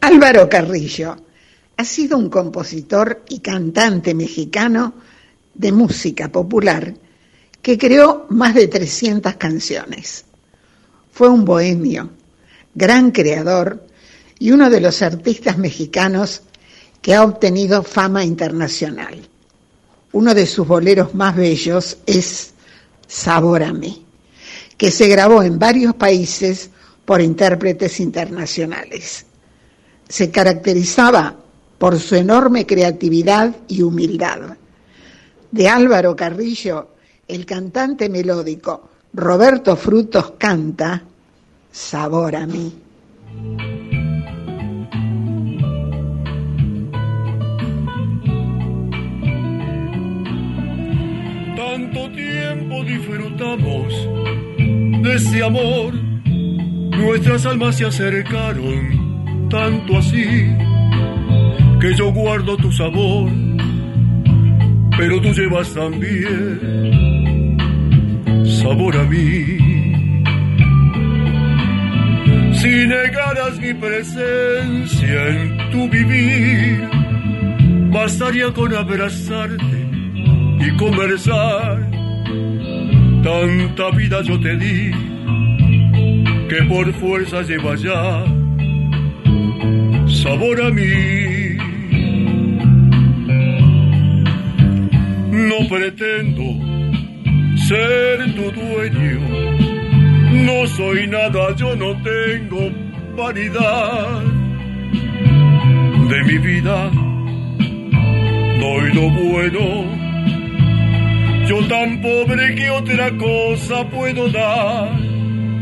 Álvaro Carrillo ha sido un compositor y cantante mexicano de música popular que creó más de 300 canciones. Fue un bohemio, gran creador y uno de los artistas mexicanos que ha obtenido fama internacional. Uno de sus boleros más bellos es Sabor a mí, que se grabó en varios países por intérpretes internacionales. Se caracterizaba por su enorme creatividad y humildad. De Álvaro Carrillo, el cantante melódico Roberto Frutos canta Sabor a mí. Tanto tiempo disfrutamos de ese amor, nuestras almas se acercaron, tanto así que yo guardo tu sabor, pero tú llevas también sabor a mí. Si negara más mi presencia en tu vivir. Bastaría con abrazarte y conversar. Tanta vida yo te di que por fuerza lleva ya sabor a mí. No pretendo ser tu dueño, no soy nada, yo no tengo vanidad de mi vida. Doy lo bueno, yo tan pobre que otra cosa puedo dar.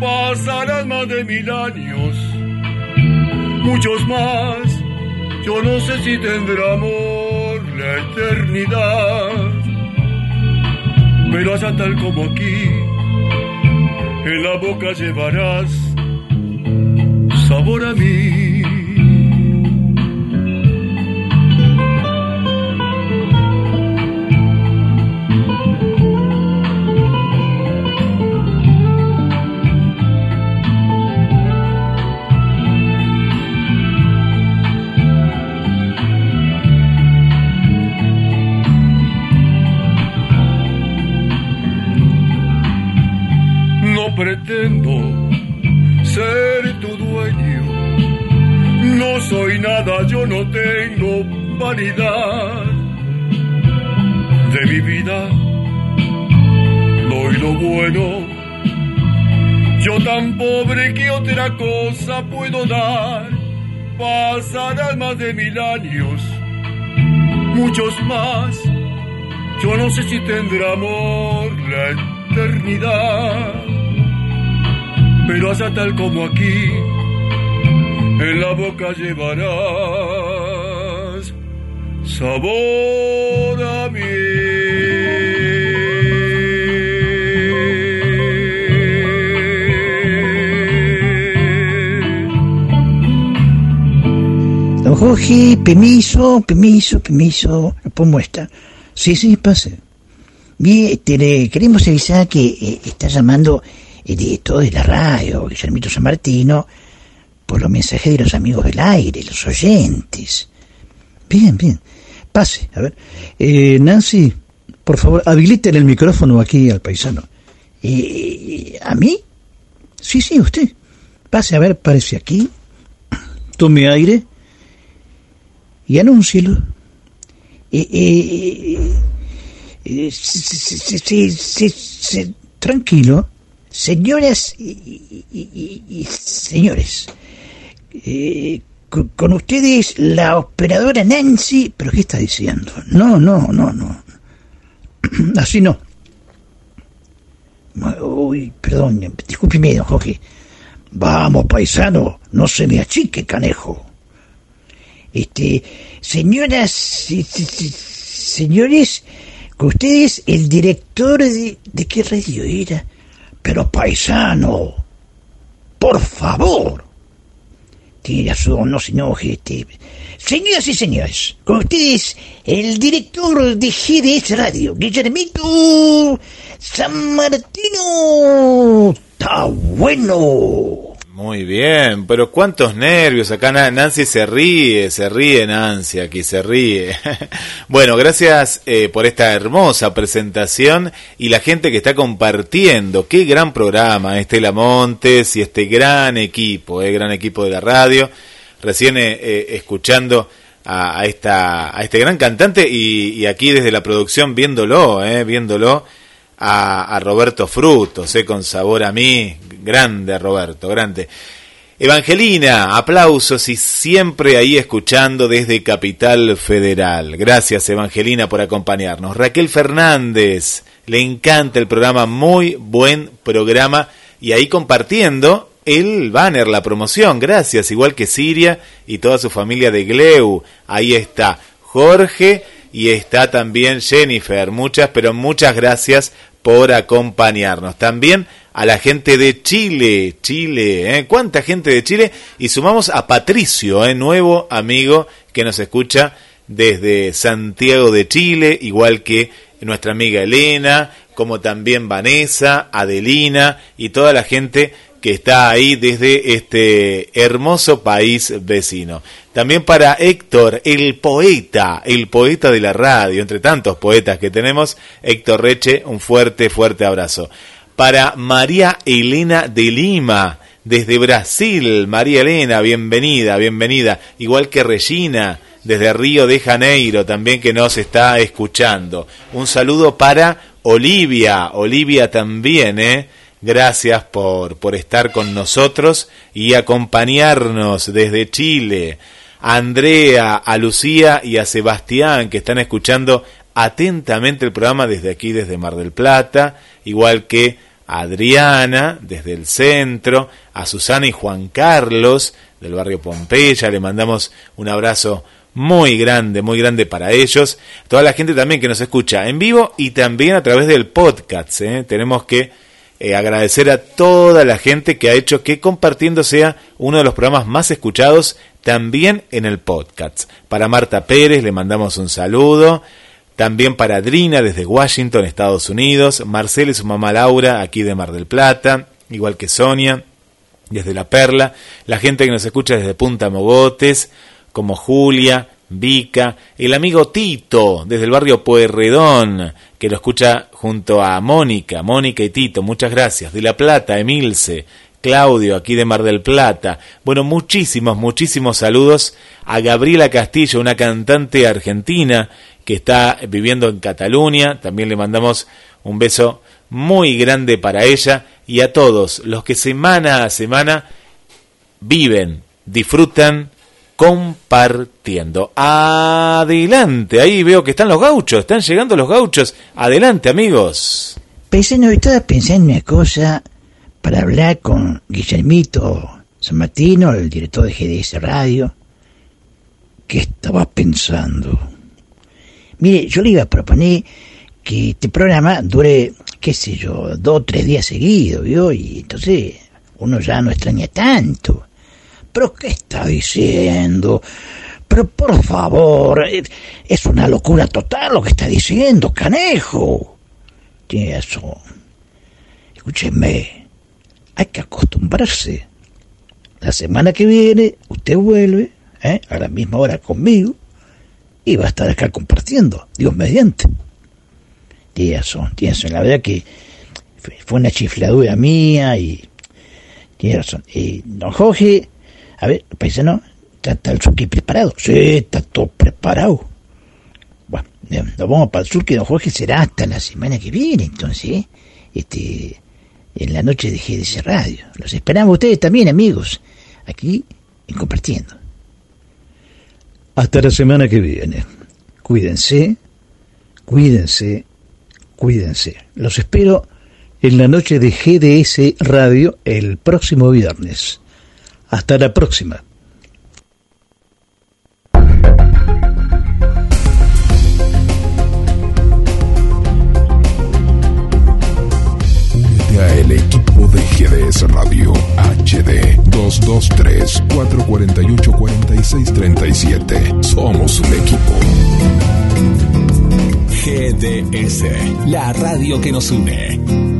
Pasarán más de mil años, muchos más. Yo no sé si tendrá amor la eternidad pero allá tal como aquí, en la boca llevarás sabor a mí. Pretendo ser tu dueño, no soy nada, yo no tengo vanidad de mi vida. Doy lo bueno, yo tan pobre que otra cosa puedo dar. Pasarán más de mil años, muchos más. Yo no sé si tendrá amor la eternidad pero allá tal como aquí, en la boca llevarás sabor a mí. Don Jorge, permiso, permiso, permiso. ¿Cómo está? Sí, sí, pase. Bien, le queremos avisar que eh, está llamando el director de la radio, Guillermito San Martino, por los mensajes de los amigos del aire, los oyentes. Bien, bien. Pase, a ver. Eh, Nancy, por favor, habiliten el micrófono aquí al paisano. Eh, ¿A mí? Sí, sí, usted. Pase, a ver, parece aquí. Tome aire y anúncielo. Eh, tranquilo. Señoras y, señores, eh, con, ustedes la operadora Nancy, pero ¿qué está diciendo? No, no, no, no. *clears throat* Así no. Uy, perdón, discúlpeme, don Jorge. Vamos, paisano, no se me achique, canejo. Este, señoras y- señores, con ustedes el director de, ¿de qué radio era? Pero paisano, por favor. Tiene razón, no se enoje. Este. Señoras y señores, con ustedes el director de GDS Radio, Guillermito San Martino. Está bueno. Muy bien, pero cuántos nervios. Acá Na- Nancy se ríe, se ríe Nancy, aquí se ríe. *laughs* bueno, gracias eh, por esta hermosa presentación y la gente que está compartiendo. Qué gran programa, Estela Montes y este gran equipo, eh, gran equipo de la radio. Recién eh, eh, escuchando a, esta, a este gran cantante y, y aquí desde la producción viéndolo, eh, viéndolo a, Roberto Frutos, eh, con sabor a mí. Grande Roberto, grande. Evangelina, aplausos y siempre ahí escuchando desde Capital Federal. Gracias Evangelina por acompañarnos. Raquel Fernández, le encanta el programa, muy buen programa y ahí compartiendo el banner, la promoción. Gracias, igual que Siria y toda su familia de Gleu. Ahí está Jorge y está también Jennifer. Muchas, pero muchas gracias por acompañarnos. También a la gente de Chile, Chile, ¿eh? ¿Cuánta gente de Chile? Y sumamos a Patricio, ¿eh? nuevo amigo que nos escucha desde Santiago de Chile, igual que nuestra amiga Elena, como también Vanessa, Adelina y toda la gente que está ahí desde este hermoso país vecino. También para Héctor, el poeta, el poeta de la radio, entre tantos poetas que tenemos, Héctor Reche, un fuerte, fuerte abrazo. Para María Elena de Lima, desde Brasil, María Elena, bienvenida, bienvenida. Igual que Regina, desde Río de Janeiro, también que nos está escuchando. Un saludo para Olivia, Olivia también, ¿eh? Gracias por, por estar con nosotros y acompañarnos desde Chile. A Andrea, a Lucía y a Sebastián que están escuchando atentamente el programa desde aquí, desde Mar del Plata, igual que a Adriana desde el centro, a Susana y Juan Carlos del barrio Pompeya, le mandamos un abrazo muy grande, muy grande para ellos, toda la gente también que nos escucha en vivo y también a través del podcast, ¿eh? tenemos que eh, agradecer a toda la gente que ha hecho que compartiendo sea uno de los programas más escuchados también en el podcast. Para Marta Pérez le mandamos un saludo. También para Adrina desde Washington, Estados Unidos. Marcela y su mamá Laura aquí de Mar del Plata. Igual que Sonia desde La Perla. La gente que nos escucha desde Punta Mogotes, como Julia, Vica, el amigo Tito, desde el barrio Pueyrredón, que lo escucha junto a Mónica, Mónica y Tito, muchas gracias. De La Plata, Emilce, Claudio, aquí de Mar del Plata. Bueno, muchísimos, muchísimos saludos a Gabriela Castillo, una cantante argentina que está viviendo en Cataluña. También le mandamos un beso muy grande para ella y a todos los que semana a semana viven, disfrutan, compartiendo. Adelante, ahí veo que están los gauchos, están llegando los gauchos. Adelante, amigos. Pensé, no, estaba pensando en una cosa para hablar con Guillermito San Martino, el director de GDS Radio. ¿Qué estaba pensando? Mire, yo le iba a proponer que este programa dure, qué sé yo, dos o tres días seguidos, ¿vio? Y entonces uno ya no extraña tanto. ¿Pero qué está diciendo? Pero por favor, es una locura total lo que está diciendo, canejo. Tiene razón. Escúcheme, hay que acostumbrarse. La semana que viene usted vuelve, ¿eh? a la misma hora conmigo, y va a estar acá compartiendo, Dios mediante. Tiene razón, tiene. La verdad que fue una chifladura mía y tiene razón. Y don Jorge a ver, paisano, ¿está, el surque preparado? Sí, está todo preparado. Bueno, nos vamos para el surque, don Jorge, será hasta la semana que viene, entonces, ¿eh? este, en la noche de GDC Radio. Los esperamos ustedes también, amigos, aquí en Compartiendo. Hasta la semana que viene. Cuídense, cuídense, cuídense. Los espero en la noche de GDS Radio el próximo viernes. Hasta la próxima. Únete a el equipo de GDS Radio HD 223-448-4637. Somos un equipo. GDS, la radio que nos une.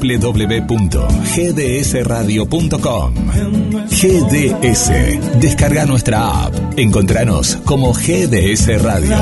www.gdsradio.com GDS. Descarga nuestra app. Encontranos como GDS Radio.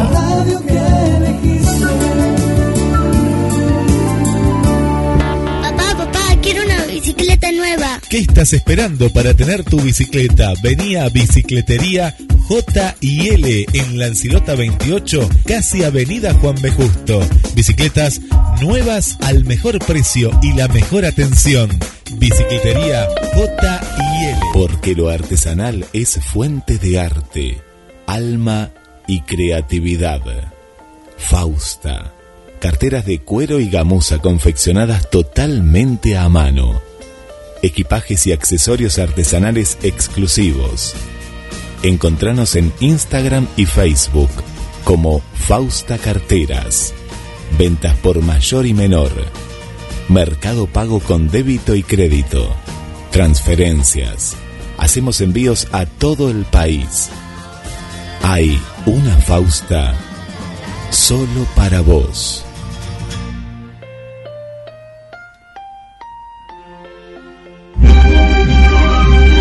Papá, papá, quiero una bicicleta nueva. ¿Qué estás esperando para tener tu bicicleta? Vení a Bicicletería J y L en Lancilota 28, casi Avenida Juan B. Justo. Bicicletas nuevas al mejor precio y la mejor atención. Bicicletería J y L. Porque lo artesanal es fuente de arte, alma y creatividad. Fausta. Carteras de cuero y gamuza confeccionadas totalmente a mano. Equipajes y accesorios artesanales exclusivos. Encontranos en Instagram y Facebook como Fausta Carteras. Ventas por mayor y menor. Mercado Pago con débito y crédito. Transferencias. Hacemos envíos a todo el país. Hay una Fausta solo para vos.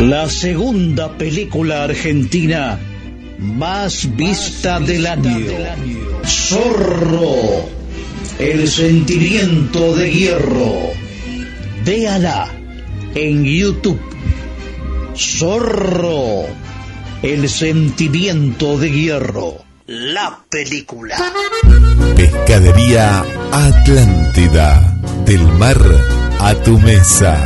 La segunda película argentina más vista del año. Zorro, el sentimiento de hierro. Véala en YouTube. Zorro, el sentimiento de hierro. La película. Pescadería Atlántida. Del mar a tu mesa.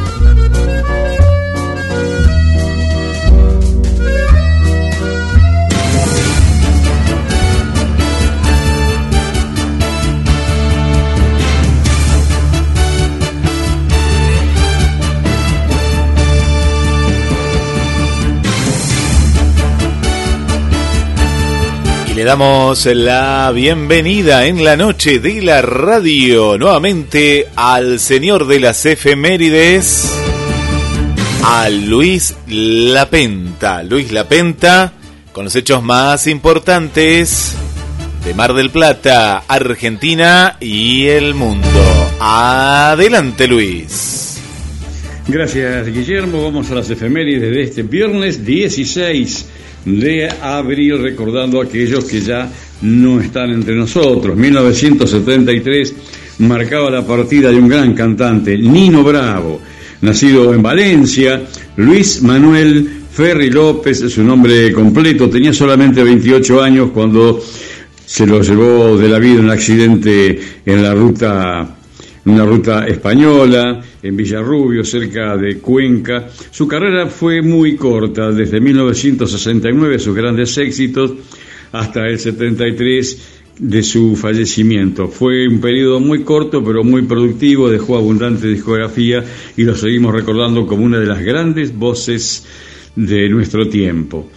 Le damos la bienvenida en la noche de la radio nuevamente al señor de las efemérides, a Luis Lapenta. Luis Lapenta con los hechos más importantes de Mar del Plata, Argentina y el mundo. Adelante Luis. Gracias Guillermo, vamos a las efemérides de este viernes 16 de abril, recordando a aquellos que ya no están entre nosotros. 1973 marcaba la partida de un gran cantante, Nino Bravo, nacido en Valencia, Luis Manuel Ferri López, su nombre completo, tenía solamente 28 años cuando se lo llevó de la vida un accidente en la ruta una ruta española, en Villarrubio, cerca de Cuenca. Su carrera fue muy corta, desde 1969 sus grandes éxitos hasta el 73 de su fallecimiento. Fue un periodo muy corto pero muy productivo, dejó abundante discografía y lo seguimos recordando como una de las grandes voces de nuestro tiempo.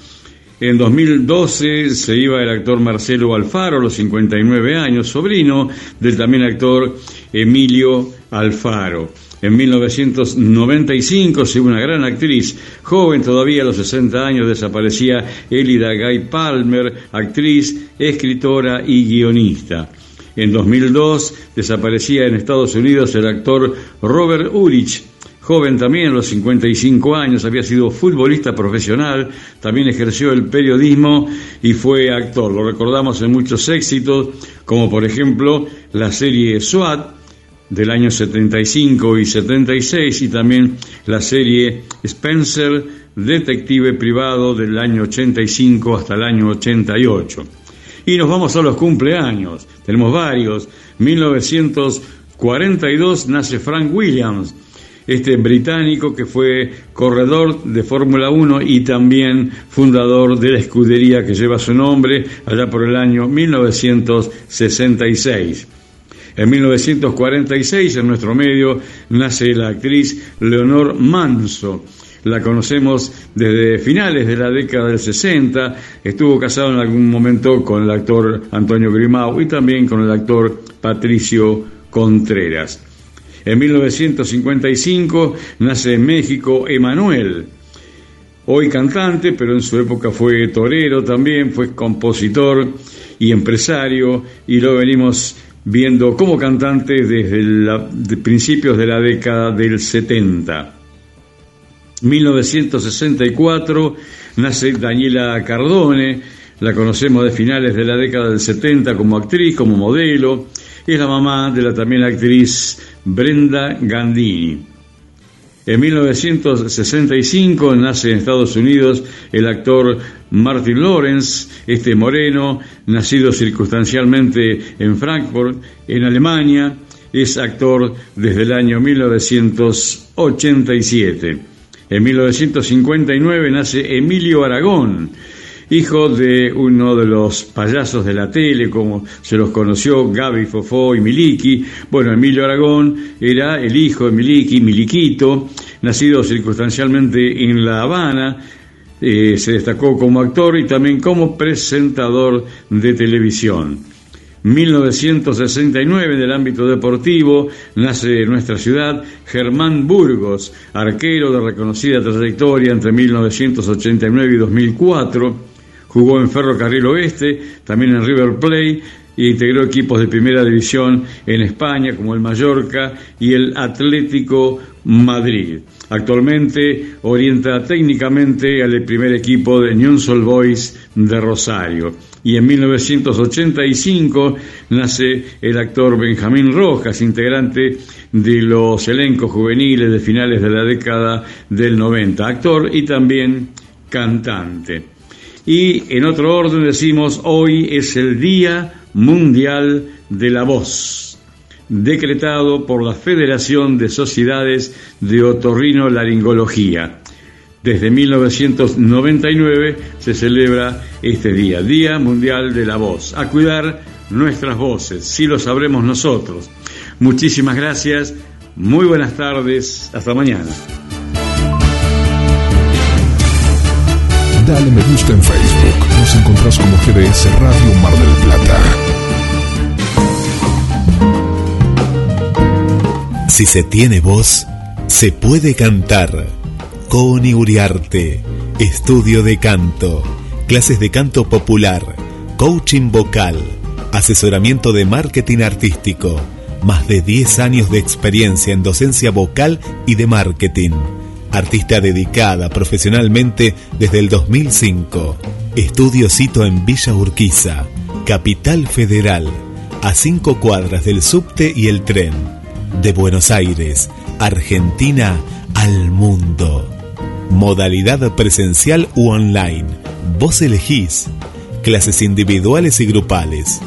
En 2012 se iba el actor Marcelo Alfaro, a los 59 años, sobrino del también actor Emilio Alfaro. En 1995 se iba una gran actriz, joven todavía a los 60 años, desaparecía Elida Guy Palmer, actriz, escritora y guionista. En 2002 desaparecía en Estados Unidos el actor Robert Urich, Joven también, a los 55 años, había sido futbolista profesional, también ejerció el periodismo y fue actor. Lo recordamos en muchos éxitos, como por ejemplo la serie SWAT del año 75 y 76 y también la serie Spencer, detective privado del año 85 hasta el año 88. Y nos vamos a los cumpleaños, tenemos varios. 1942 nace Frank Williams, este británico que fue corredor de Fórmula 1 y también fundador de la escudería que lleva su nombre allá por el año 1966. En 1946 en nuestro medio nace la actriz Leonor Manso. La conocemos desde finales de la década del 60. Estuvo casado en algún momento con el actor Antonio Grimau y también con el actor Patricio Contreras. En 1955 nace en México Emanuel, hoy cantante, pero en su época fue torero también, fue compositor y empresario, y lo venimos viendo como cantante desde principios de la década del 70. 1964 nace Daniela Cardone, la conocemos de finales de la década del 70 como actriz, como modelo, es la mamá de la también actriz Brenda Gandini. En 1965 nace en Estados Unidos el actor Martin Lawrence, este moreno, nacido circunstancialmente en Frankfurt, en Alemania, es actor desde el año 1987. En 1959 nace Emilio Aragón, hijo de uno de los payasos de la tele, como se los conoció Gaby Fofó y Miliki. Bueno, Emilio Aragón era el hijo de Miliki, Miliquito, nacido circunstancialmente en La Habana. Eh, se destacó como actor y también como presentador de televisión. 1969 en el ámbito deportivo nace en nuestra ciudad Germán Burgos, arquero de reconocida trayectoria entre 1989 y 2004. Jugó en Ferrocarril Oeste, también en River Plate e integró equipos de primera división en España como el Mallorca y el Atlético Madrid. Actualmente orienta técnicamente al primer equipo de Newell's Boys de Rosario y en 1985 nace el actor Benjamín Rojas, integrante de los elencos juveniles de finales de la década del 90, actor y también cantante. Y en otro orden decimos, hoy es el Día Mundial de la Voz, decretado por la Federación de Sociedades de Otorrino Laringología. Desde 1999 se celebra este día, Día Mundial de la Voz. A cuidar nuestras voces, si lo sabremos nosotros. Muchísimas gracias, muy buenas tardes, hasta mañana. Dale me gusta en Facebook, nos encontrás como GDS Radio Mar del Plata. Si se tiene voz, se puede cantar Coni Uriarte, estudio de canto, clases de canto popular, coaching vocal, asesoramiento de marketing artístico, más de 10 años de experiencia en docencia vocal y de marketing. Artista dedicada profesionalmente desde el 2005. Estudio cito en Villa Urquiza, Capital Federal, a cinco cuadras del subte y el tren. De Buenos Aires, Argentina al mundo. Modalidad presencial u online. Vos elegís. Clases individuales y grupales.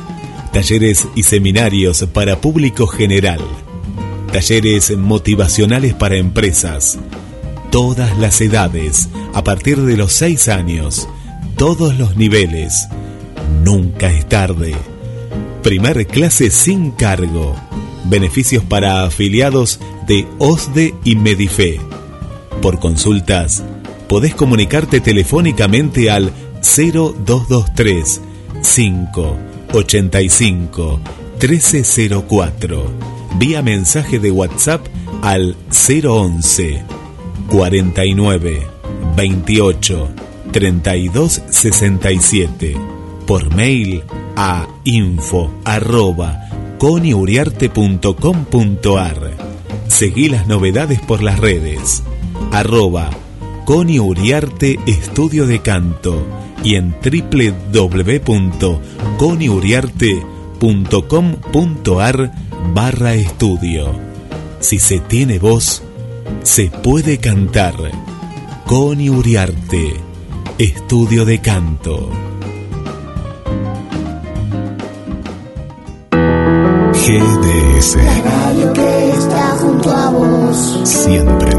Talleres y seminarios para público general. Talleres motivacionales para empresas. Todas las edades, a partir de los 6 años. Todos los niveles. Nunca es tarde. Primer clase sin cargo. Beneficios para afiliados de OSDE y Medife por consultas, podés comunicarte telefónicamente al 0223 585 1304 vía mensaje de WhatsApp al 011 49 28 32 67 por mail a info arroba coniuriarte.com.ar Seguí las novedades por las redes. Arroba Coni Uriarte Estudio de Canto y en www.coniuriarte.com.ar barra estudio. Si se tiene voz, se puede cantar. Coni Uriarte, Estudio de Canto. GDS. La radio que está junto a vos. Siempre